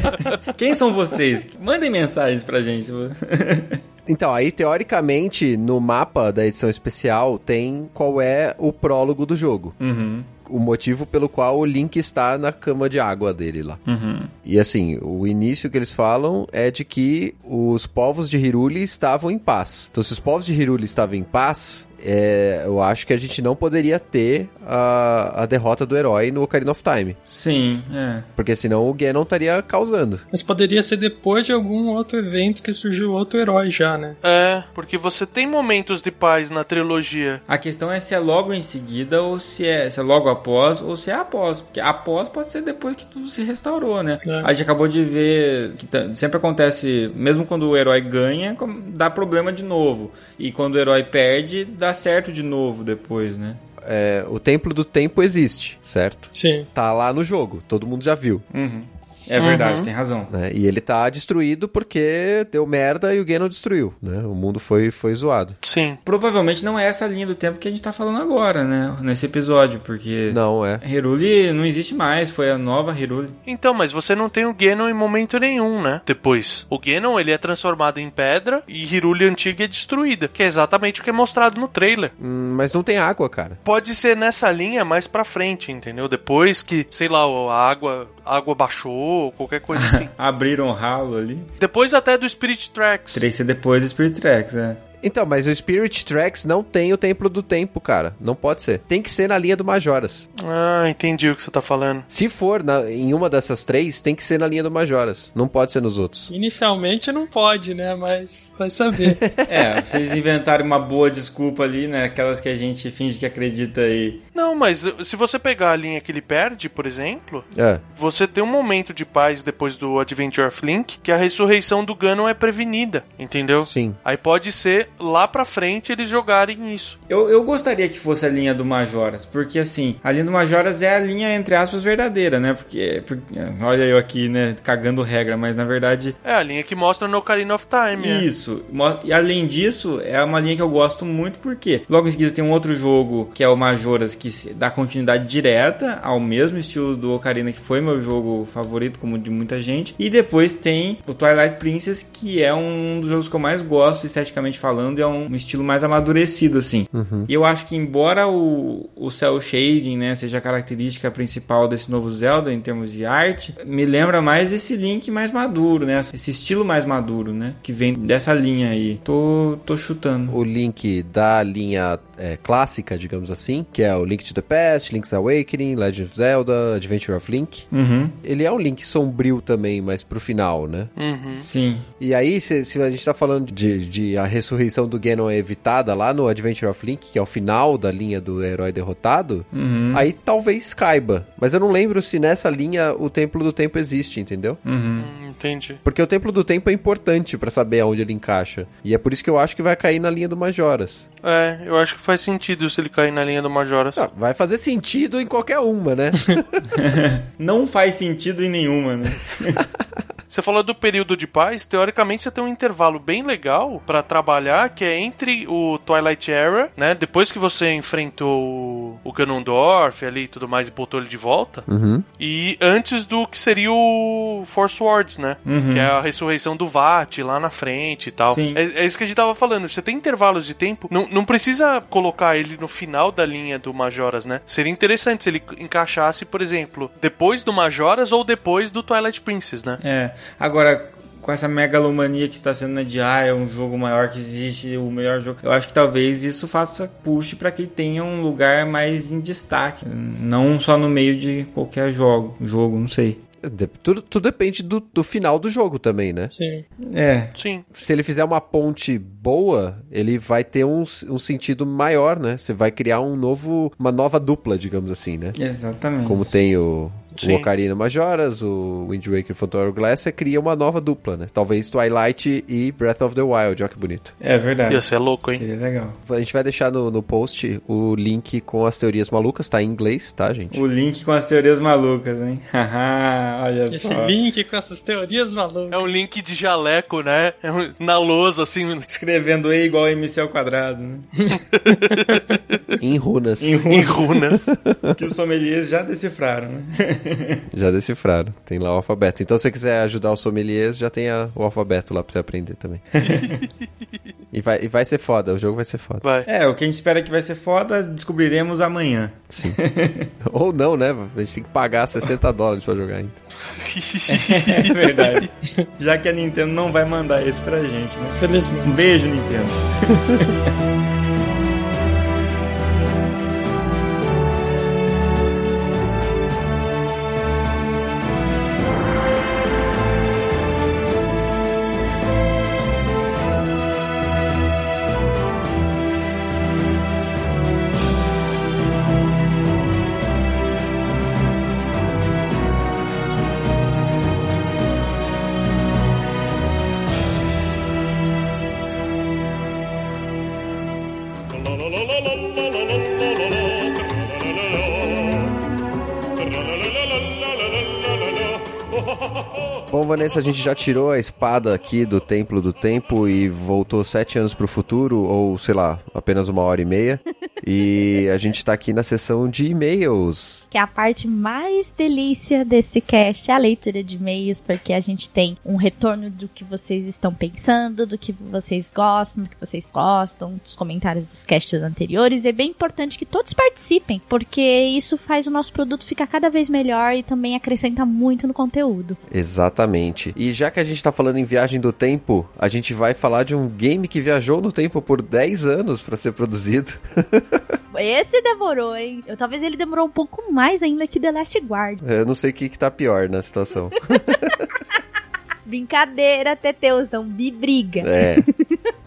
Quem são vocês? Mandem mensagens pra gente. Então, aí, teoricamente, no mapa da edição especial tem qual é o prólogo do jogo. Uhum. O motivo pelo qual o Link está na cama de água dele lá. Uhum. E assim, o início que eles falam é de que os povos de Hyrule estavam em paz. Então, se os povos de Hyrule estavam em paz, é, eu acho que a gente não poderia ter a, a derrota do herói no Ocarina of Time. Sim, é. Porque senão o Ganon estaria causando. Mas poderia ser depois de algum outro evento que surgiu outro herói já, né? É, porque você tem momentos de paz na trilogia. A questão é se é logo em seguida ou se é, se é logo após ou se é após. Porque após pode ser depois que tudo se restaurou, né? É. A gente acabou de ver que ta- sempre acontece, mesmo quando o herói ganha, dá problema de novo. E quando o herói perde, dá certo de novo depois, né? É, o Templo do Tempo existe, certo? Sim. Tá lá no jogo, todo mundo já viu. Uhum. É verdade, tem razão. né? E ele tá destruído porque deu merda e o Ganon destruiu, né? O mundo foi, foi zoado. Sim. Provavelmente não é essa linha do tempo que a gente tá falando agora, né? Nesse episódio, porque Não, é. Hyrule não existe mais, foi a nova Hyrule. Então, mas você não tem o Ganon em momento nenhum, né? Depois. O Ganon, ele é transformado em pedra e Hyrule antiga é destruída, que é exatamente o que é mostrado no trailer. Hum, mas não tem água, cara. Pode ser nessa linha mais pra frente, entendeu? Depois que, sei lá, a água, a água baixou, qualquer coisa assim. Abriram o ralo ali. Depois até do Spirit Tracks. Ser depois do Spirit Tracks, né? Então, mas o Spirit Tracks não tem o Templo do Tempo, cara. Não pode ser. Tem que ser na linha do Majoras. Ah, entendi o que você tá falando. Se for na- em uma dessas três, tem que ser na linha do Majoras. Não pode ser nos outros. Inicialmente não pode, né? Mas vai saber. É, vocês inventaram uma boa desculpa ali, né? Aquelas que a gente finge que acredita aí. Não, mas se você pegar a linha que ele perde, por exemplo, É. você tem um momento de paz depois do Adventure of Link que a ressurreição do Ganon é prevenida, entendeu? Sim. Aí pode ser lá pra frente eles jogarem isso. Eu, eu gostaria que fosse a linha do Majoras, porque assim, a linha do Majoras é a linha, entre aspas, verdadeira, né? Porque, porque- olha eu aqui, né, cagando regra, mas na verdade, É a linha que mostra no Ocarina of Time. é. isso. Mo- E além disso, é uma linha que eu gosto muito, porque logo em seguida tem um outro jogo, que é o Majoras, que dá continuidade direta ao mesmo estilo do Ocarina, que foi meu jogo favorito, como de muita gente. E depois tem o Twilight Princess, que é um dos jogos que eu mais gosto, esteticamente falando, e é um estilo mais amadurecido, assim. E eu acho que, embora o, o cel shading, né, seja a característica principal desse novo Zelda em termos de arte, me lembra mais esse Link mais maduro, né, esse estilo mais maduro, né, que vem dessa linha aí. Tô, tô chutando. O link da linha é, clássica, digamos assim, que é o Link to the Past, Link's Awakening, Legend of Zelda, Adventure of Link. Uhum, Ele é um link sombrio também, mas pro final, né? Uhum. sim. E aí, se, se a gente tá falando de, de a ressurreição do Ganon é evitada lá no Adventure of Link, que é o final da linha do herói derrotado, Uhum, aí talvez caiba. Mas eu não lembro se nessa linha o Templo do Tempo existe, entendeu? uhum. Hum, Entendi. Porque o Templo do Tempo é importante pra saber aonde ele encaixa. E é por isso que eu acho que vai cair na linha do Majoras. É, eu acho que faz sentido se ele cair na linha do Majoras. Ah, vai fazer sentido em qualquer uma, né? Não faz sentido em nenhuma, né? Você falou do período de paz, teoricamente você tem um intervalo bem legal pra trabalhar, que é entre o Twilight Era, né? Depois que você enfrentou o Ganondorf ali e tudo mais e botou ele de volta, uhum. e antes do que seria o Force Words, né? Uhum. Que é a ressurreição do Vat lá na frente e tal. Sim. É, é isso que a gente tava falando. Você tem intervalos de tempo, não, não precisa colocar ele no final da linha do Majoras, né? Seria interessante se ele encaixasse, por exemplo, depois do Majoras ou depois do Twilight Princess, né? É. Agora, com essa megalomania que está sendo de ah, é um jogo maior que existe, o melhor jogo. Eu acho que talvez isso faça push para que tenha um lugar mais em destaque, não só no meio de qualquer jogo, jogo, não sei. De- Tudo, tudo depende do, do final do jogo também, né? Sim. É. Sim. Se ele fizer uma ponte boa, ele vai ter um, um sentido maior, né? Você vai criar um novo, uma nova dupla, digamos assim, né? Exatamente. Como tem o, o Sim. Ocarina Majoras, o Wind Waker Phantom Hourglass, você cria uma nova dupla, né? Talvez Twilight e Breath of the Wild, olha que bonito. É verdade. Ia ser louco, hein? Seria legal. A gente vai deixar no, no post o link com as teorias malucas, tá em inglês, tá, gente? O link com as teorias malucas, hein? Haha, Olha Esse só. link com essas teorias malucas. É um link de jaleco, né? É um- na lousa, assim, Escrevendo E igual a MC ao quadrado, né? Em runas. Em em runas runas. que os sommeliers já decifraram, né? Já decifraram. Tem lá o alfabeto. Então, se você quiser ajudar os sommeliers, já tem a- o alfabeto lá pra você aprender também. e, vai, e vai ser foda, o jogo vai ser foda. Vai. É, o que a gente espera que vai ser foda, descobriremos amanhã. Sim. Ou não, né? A gente tem que pagar 60 dólares pra jogar ainda. É verdade. Já que a Nintendo não vai mandar isso pra gente, né? Felizmente. Um beijo, Nintendo. Vanessa, a gente já tirou a espada aqui do Templo do Tempo e voltou sete anos pro futuro, ou sei lá, apenas uma hora e meia. e a gente tá aqui na sessão de e-mails. Que é a parte mais delícia desse cast, é a leitura de e-mails, porque a gente tem um retorno do que vocês estão pensando, do que vocês gostam, do que vocês gostam, dos comentários dos casts anteriores. É bem importante que todos participem, porque isso faz o nosso produto ficar cada vez melhor e também acrescenta muito no conteúdo. Exatamente. E já que a gente tá falando em viagem do tempo, a gente vai falar de um game que viajou no tempo por 10 anos para ser produzido. Esse demorou, hein? Eu, talvez ele demorou um pouco mais ainda que The Last Guard. Eu não sei o que, que tá pior na situação. Brincadeira, Teteus, não me briga. É.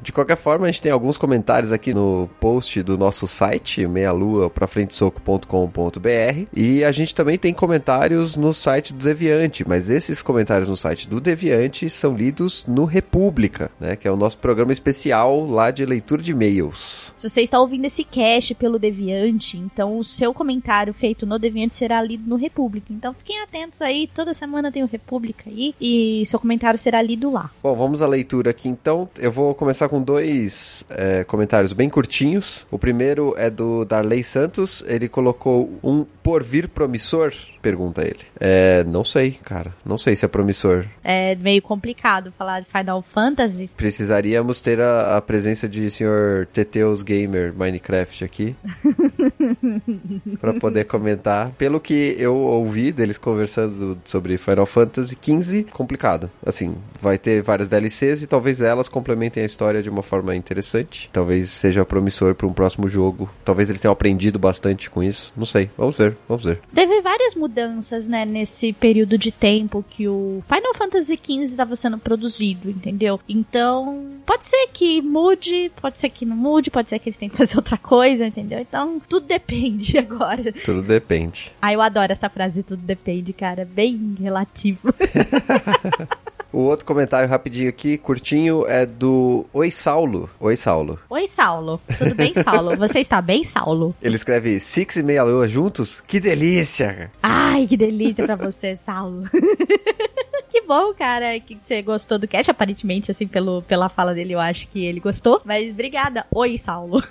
De qualquer forma, a gente tem alguns comentários aqui no post do nosso site, meialua.frafrentesoco.com.br e a gente também tem comentários no site do Deviante, mas esses comentários no site do Deviante são lidos no República, né, que é o nosso programa especial lá de leitura de e-mails. Se você está ouvindo esse cast pelo Deviante, então o seu comentário feito no Deviante será lido no República. Então fiquem atentos aí, toda semana tem o República aí e seu comentário será lido lá. Bom, vamos à leitura aqui então. Eu vou começar com dois é, comentários bem curtinhos. O primeiro é do Darley Santos. Ele colocou um por vir promissor? Pergunta ele. É, não sei, cara. Não sei se é promissor. É meio complicado falar de Final Fantasy. Precisaríamos ter a, a presença de senhor Teteus Gamer Minecraft aqui. para poder comentar. Pelo que eu ouvi deles conversando sobre Final Fantasy XV, complicado. Assim, vai ter várias DLCs e talvez elas complementem a história de uma forma interessante. Talvez seja promissor para um próximo jogo. Talvez eles tenham aprendido bastante com isso. Não sei. Vamos ver, vamos ver. Teve várias mudanças, né, nesse período de tempo que o Final Fantasy XV estava sendo produzido, entendeu? Então, pode ser que mude, pode ser que não mude, pode ser que eles tenham que fazer outra coisa, entendeu? Então, tudo depende agora. Tudo depende. Ah, eu adoro essa frase, tudo depende, cara. Bem relativo. O outro comentário rapidinho aqui, curtinho, é do Oi Saulo. Oi Saulo. Oi Saulo. Tudo bem, Saulo? Você está bem, Saulo? Ele escreve Six e meia lua juntos? Que delícia! Ai, que delícia pra você, Saulo. que bom, cara, que você gostou do cast. Aparentemente, assim, pelo, pela fala dele, eu acho que ele gostou. Mas obrigada. Oi, Saulo.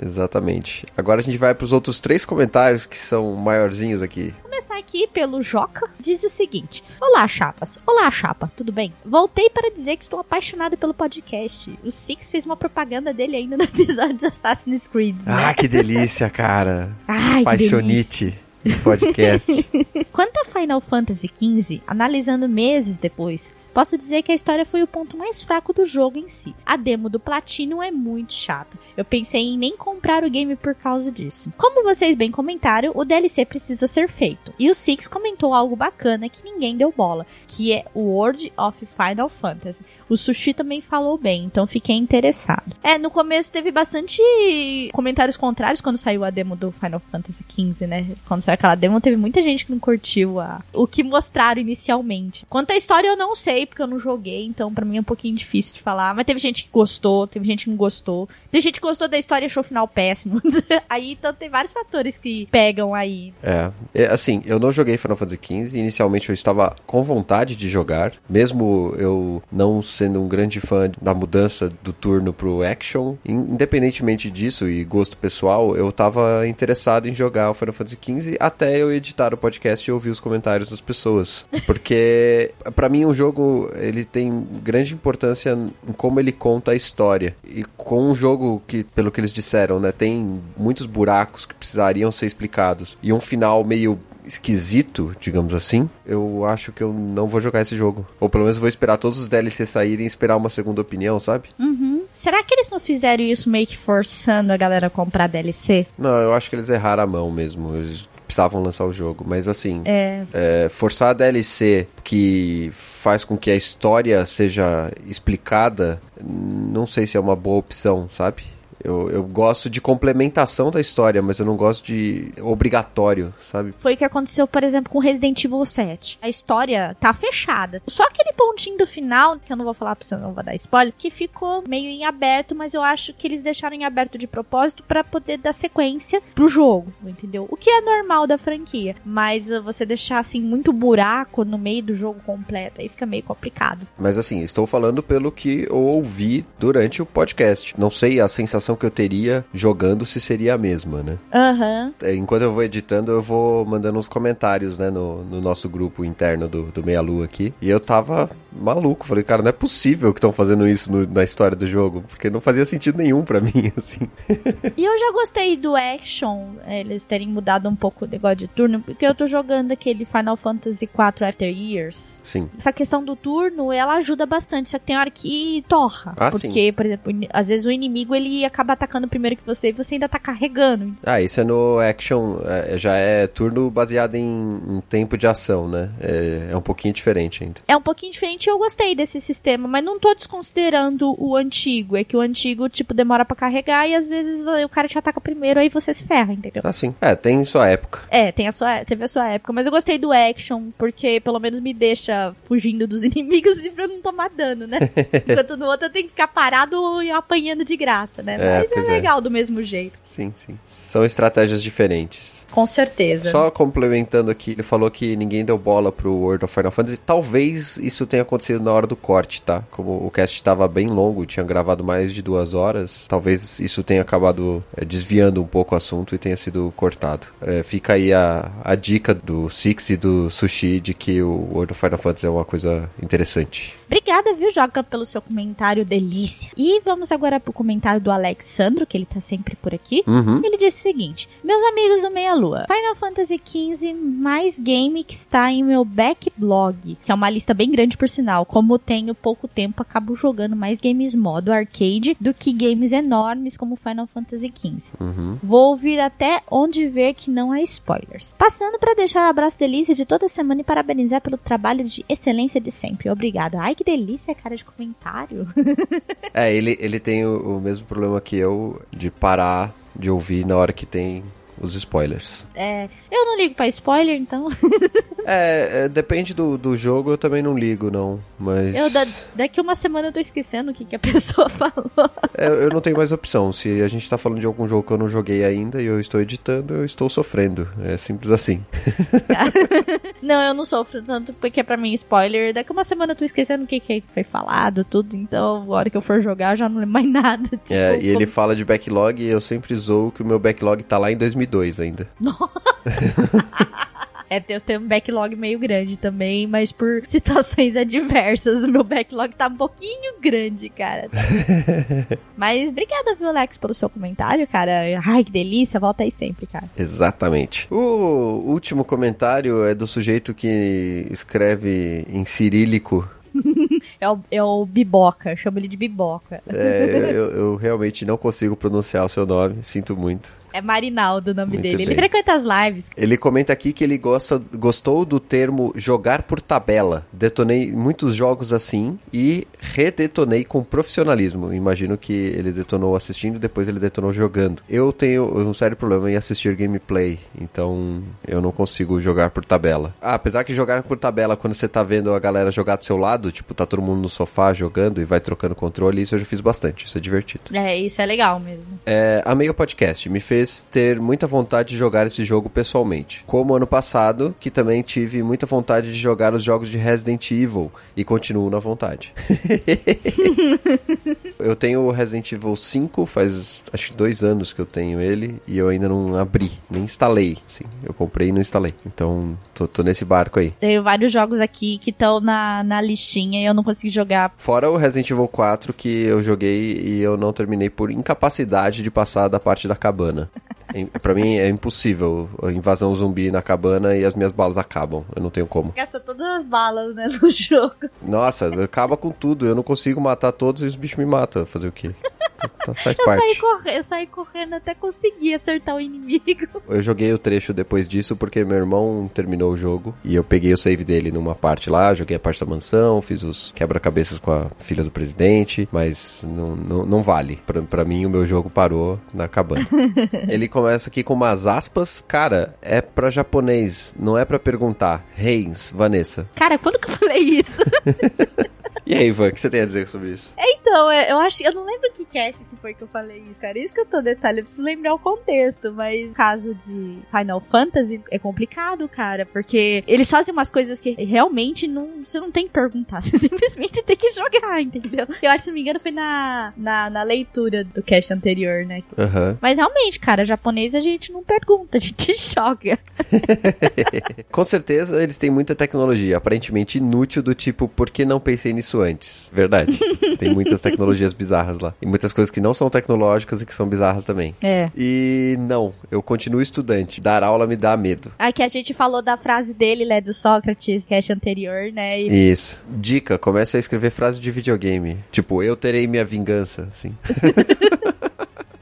Exatamente. Agora a gente vai pros outros três comentários que são maiorzinhos aqui. Vou começar aqui pelo Joca. Diz o seguinte: Olá, chapas. Olá, chapa. Tudo bem? Voltei para dizer que estou apaixonada pelo podcast. O Six fez uma propaganda dele ainda no episódio de Assassin's Creed. Né? Ah, que delícia, cara. Ai, Paixonite. Podcast. Quanto a Final Fantasy XV, analisando meses depois, posso dizer que a história foi o ponto mais fraco do jogo em si. A demo do Platinum é muito chata. Eu pensei em nem comprar o game por causa disso. Como vocês bem comentaram, o DLC precisa ser feito. E o Six comentou algo bacana que ninguém deu bola, que é o World of Final Fantasy. O Sushi também falou bem, então fiquei interessado. É, no começo teve bastante comentários contrários quando saiu a demo do Final Fantasy XV, né? Quando saiu aquela demo, teve muita gente que não curtiu a... o que mostraram inicialmente. Quanto à história, eu não sei, porque eu não joguei, então para mim é um pouquinho difícil de falar. Mas teve gente que gostou, teve gente que não gostou. Teve gente que gostou da história e achou o final péssimo. aí, então tem vários fatores que pegam aí. É, é, assim, eu não joguei Final Fantasy XV. Inicialmente eu estava com vontade de jogar, mesmo eu não sendo um grande fã da mudança do turno pro action. Independentemente disso e gosto pessoal, eu tava interessado em jogar o Final Fantasy XV até eu editar o podcast e ouvir os comentários das pessoas. Porque, para mim, um jogo ele tem grande importância em como ele conta a história. E com um jogo que, pelo que eles disseram, né, tem muitos buracos que precisariam ser explicados e um final meio esquisito, digamos assim, eu acho que eu não vou jogar esse jogo. Ou pelo menos vou esperar todos os DLCs saírem e esperar uma segunda opinião, sabe? Uhum. Será que eles não fizeram isso meio que forçando a galera a comprar DLC? Não, eu acho que eles erraram a mão mesmo. Eles precisavam lançar o jogo. Mas assim, é. É, forçar a DLC que faz com que a história seja explicada, não sei se é uma boa opção, sabe? Eu, eu gosto de complementação da história, mas eu não gosto de obrigatório, sabe? Foi o que aconteceu, por exemplo, com Resident Evil 7. A história tá fechada. Só aquele pontinho do final, que eu não vou falar pra você, não vou dar spoiler, que ficou meio em aberto, mas eu acho que eles deixaram em aberto de propósito para poder dar sequência pro jogo, entendeu? O que é normal da franquia. Mas você deixar assim muito buraco no meio do jogo completo, aí fica meio complicado. Mas assim, estou falando pelo que eu ouvi durante o podcast. Não sei a sensação que eu teria jogando se seria a mesma, né? Aham. É, Enquanto eu vou editando, eu vou mandando uns comentários, né, no, no nosso grupo interno do, do Meia Lua aqui. E eu tava maluco. Falei, cara, não é possível que estão fazendo isso no- na história do jogo. Porque não fazia sentido nenhum pra mim, assim. E eu já gostei do action, eles terem mudado um pouco o negócio de turno, porque eu tô jogando aquele Final Fantasy IV After Years. Sim. Essa questão do turno, ela ajuda bastante, só que tem hora que torra. Ah, porque, por exemplo, às vezes o inimigo ele acaba atacando primeiro que você e você ainda tá carregando. Ah, isso é no action, é, já é turno baseado em, em tempo de ação, né? É, é um pouquinho diferente ainda. É um pouquinho diferente e eu gostei desse sistema, mas não tô desconsiderando o antigo. É que o antigo, tipo, demora pra carregar e às vezes o cara te ataca primeiro, aí você se ferra, entendeu? Ah, sim. É, tem sua época. É, tem a sua, teve a sua época, mas eu gostei do action, porque pelo menos me deixa fugindo dos inimigos e pra não tomar dano, né? Enquanto no outro eu tenho que ficar parado e apanhando de graça, né? É, mas pois é é. legal do mesmo jeito. Sim, sim. São estratégias diferentes. Com certeza. Só complementando aqui, ele falou que ninguém deu bola pro World of Final Fantasy. Talvez isso tenha acontecido na hora do corte, tá? Como o cast estava bem longo, tinha gravado mais de duas horas, talvez isso tenha acabado é, desviando um pouco o assunto e tenha sido cortado. É, fica aí a, a dica do Six e do Sushi de que o World of Final Fantasy é uma coisa interessante. Obrigada, viu, Joga, pelo seu comentário delícia. E vamos agora pro comentário do Alexandro, que ele tá sempre por aqui. Uhum. Ele disse o seguinte: Meus amigos do Meia Lua, Final Fantasy XV mais game que está em meu backlog, que é uma lista bem grande por sinal. Como tenho pouco tempo, acabo jogando mais games modo arcade do que games enormes como Final Fantasy XV. Uhum. Vou ouvir até onde ver que não há spoilers. Passando para deixar o abraço delícia de toda semana e parabenizar pelo trabalho de excelência de sempre. Obrigada. Ai, que delícia, cara de comentário. É, ele, ele tem o, o mesmo problema que eu de parar de ouvir na hora que tem os spoilers. É, eu não ligo pra spoiler, então. É, é, depende do, do jogo, eu também não ligo, não. Mas. Eu, da- daqui uma semana eu tô esquecendo o que, que a pessoa falou. É, eu não tenho mais opção. Se a gente tá falando de algum jogo que eu não joguei ainda e eu estou editando, eu estou sofrendo. É simples assim. Não, eu não sofro tanto porque pra mim spoiler. Daqui uma semana eu tô esquecendo o que, que foi falado, tudo. Então, a hora que eu for jogar, eu já não lembro mais nada. Tipo, É, e ele como- fala de backlog e eu sempre zoo que o meu backlog tá lá em 2002 ainda. É, eu tenho um backlog meio grande também, mas por situações adversas, o meu backlog tá um pouquinho grande, cara. mas obrigada, viu, Alex, pelo seu comentário, cara. Ai, que delícia, volta aí sempre, cara. Exatamente. O último comentário é do sujeito que escreve em cirílico. É o, é o Biboca, eu chamo ele de Biboca. É, eu, eu realmente não consigo pronunciar o seu nome, sinto muito. É Marinaldo o nome Muito dele. Ele bem. frequenta as lives. Ele comenta aqui que ele gosta, gostou do termo jogar por tabela. Detonei muitos jogos assim e redetonei com profissionalismo. Imagino que ele detonou assistindo e depois ele detonou jogando. Eu tenho um sério problema em assistir gameplay, então eu não consigo jogar por tabela. Ah, apesar que jogar por tabela quando você tá vendo a galera jogar do seu lado, tipo, tá todo mundo no sofá jogando e vai trocando controle, isso eu já fiz bastante, isso é divertido. É, isso é legal mesmo. É, amei o podcast, me fez ter muita vontade de jogar esse jogo pessoalmente. Como ano passado, que também tive muita vontade de jogar os jogos de Resident Evil e continuo na vontade. eu tenho o Resident Evil 5, faz acho que dois anos que eu tenho ele e eu ainda não abri, nem instalei. Sim, eu comprei e não instalei. Então tô, tô nesse barco aí. Tenho vários jogos aqui que estão na, na listinha e eu não consegui jogar. Fora o Resident Evil 4 que eu joguei e eu não terminei por incapacidade de passar da parte da cabana. Pra mim é impossível a invasão zumbi na cabana e as minhas balas acabam. Eu não tenho como. Gasta todas as balas, né, no jogo. Nossa, acaba com tudo. Eu não consigo matar todos e os bichos me matam. Fazer o quê? Tá- tá- Faz Eu saí, parte. corre- eu saí correndo até conseguir acertar o inimigo. Eu joguei o trecho depois disso porque meu irmão terminou o jogo e eu peguei o save dele numa parte lá, joguei a parte da mansão, fiz os quebra-cabeças com a filha do presidente, mas não, não, não vale. Pra, pra mim, o meu jogo parou na cabana. Ele começa aqui com umas aspas. Cara, é pra japonês, não é pra perguntar. Reis, Vanessa. Cara, quando que eu falei isso? E aí, Ivan, o que você tem a dizer sobre isso? então, é, eu acho. Eu não lembro que cast que foi que eu falei isso, cara. Isso que eu tô detalhe, eu preciso lembrar o contexto, mas no caso de Final Fantasy é complicado, cara, porque eles fazem umas coisas que realmente não, você não tem que perguntar, você simplesmente tem que jogar, entendeu? Eu acho, se não me engano, foi na, na, na leitura do cast anterior, né? Aham. Mas realmente, cara, japonês a gente não pergunta, a gente joga. Com certeza eles têm muita tecnologia, aparentemente inútil do tipo, por que não pensei nisso antes? Verdade. Tem muitas tecnologias bizarras lá. E muitas coisas que não são tecnológicas e que são bizarras também. É. E não, eu continuo estudante. Dar aula me dá medo. Aqui a gente falou da frase dele, né, do Sócrates, cast anterior, né? E Isso. Dica, comece a escrever frase de videogame. Tipo, eu terei minha vingança, assim.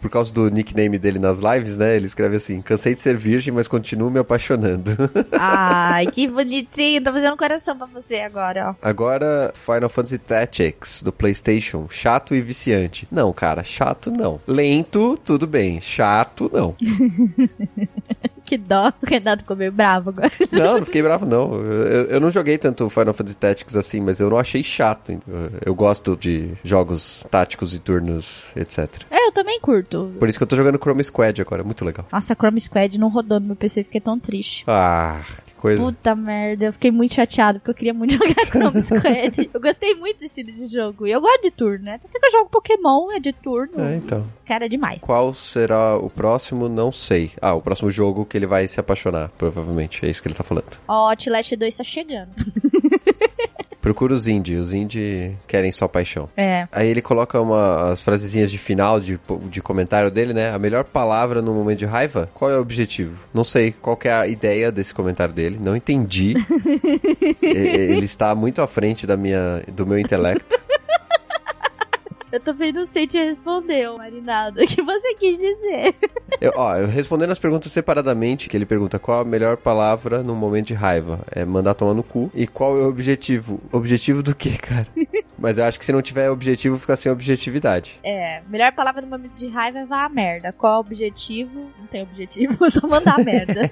Por causa do nickname dele nas lives, né? Ele escreve assim: cansei de ser virgem, mas continuo me apaixonando. Ai, que bonitinho. Tô fazendo um coração pra você agora, ó. Agora, Final Fantasy Tactics do PlayStation. Chato e viciante. Não, cara, chato não. Lento, tudo bem. Chato, não. Que dó. O Renato ficou meio bravo agora. Não, não fiquei bravo, não. Eu, eu não joguei tanto Final Fantasy Tactics assim, mas eu não achei chato. Eu, eu gosto de jogos táticos e turnos, etc. É, eu também curto. Por isso que eu tô jogando Chrome Squad agora, muito legal. Nossa, Chrome Squad não rodou no meu PC, fiquei tão triste. Ah, que coisa. Puta merda, eu fiquei muito chateado porque eu queria muito jogar Chrome Squad. eu gostei muito desse estilo de jogo. E eu gosto de turno, né? Até que eu jogo Pokémon, é de turno. É, então. Cara, é demais. Qual será o próximo? Não sei. Ah, o próximo jogo que ele vai se apaixonar, provavelmente. É isso que ele tá falando. Ó, Outlast 2 tá chegando. Procura os indie. Os indie querem só paixão. É. Aí ele coloca uma, as frasezinhas de final de, de comentário dele, né? A melhor palavra no momento de raiva? Qual é o objetivo? Não sei qual que é a ideia desse comentário dele. Não entendi. Ele está muito à frente da minha, do meu intelecto. Eu também não sei te responder, ô Marinado. O que você quis dizer? Eu, ó, eu respondendo as perguntas separadamente, que ele pergunta qual a melhor palavra no momento de raiva. É mandar tomar no cu. E qual é o objetivo? Objetivo do quê, cara? Mas eu acho que se não tiver objetivo, fica sem objetividade. É, melhor palavra no momento de raiva é vá a merda. Qual é o objetivo? Não tem objetivo, é só mandar merda.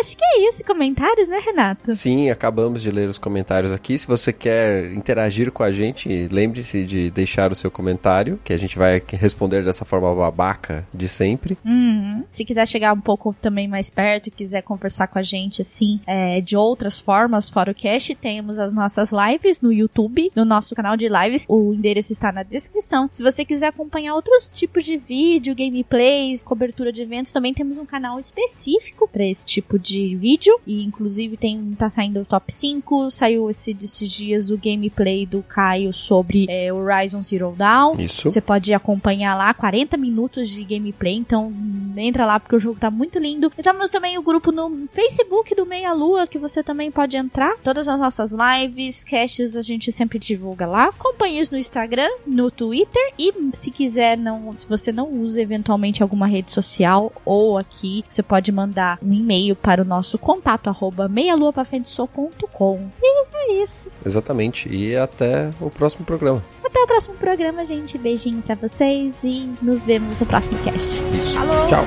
Acho que é isso. Comentários, né, Renato? Sim, acabamos de ler os comentários aqui. Se você quer interagir com a gente, lembre-se de deixar o seu comentário, que a gente vai responder dessa forma babaca de sempre. Uhum. Se quiser chegar um pouco também mais perto e quiser conversar com a gente, assim, é, de outras formas, fora o cast, temos as nossas lives no YouTube, no nosso canal de lives. O endereço está na descrição. Se você quiser acompanhar outros tipos de vídeo, gameplays, cobertura de eventos, também temos um canal específico para esse tipo de vídeo. E inclusive tem tá saindo o top 5. Saiu esse, esses dias o gameplay do Caio sobre é, Horizon Zero Dawn. Isso. Você pode acompanhar lá 40 minutos de gameplay, então entra lá porque o jogo tá muito lindo. E temos também o grupo no Facebook do Meia Lua que você também pode entrar. Todas as nossas lives, casts a gente sempre divulga lá. Acompanhe-os no Instagram, no Twitter e se quiser não, se você não usa eventualmente alguma rede social ou aqui, você pode mandar um e-mail para o nosso contato arroba meialuapafendesou.com. E é isso. Exatamente. E até o próximo programa. Até o próximo programa, gente. Beijinho pra vocês e nos vemos no próximo cast. Isso. Tchau.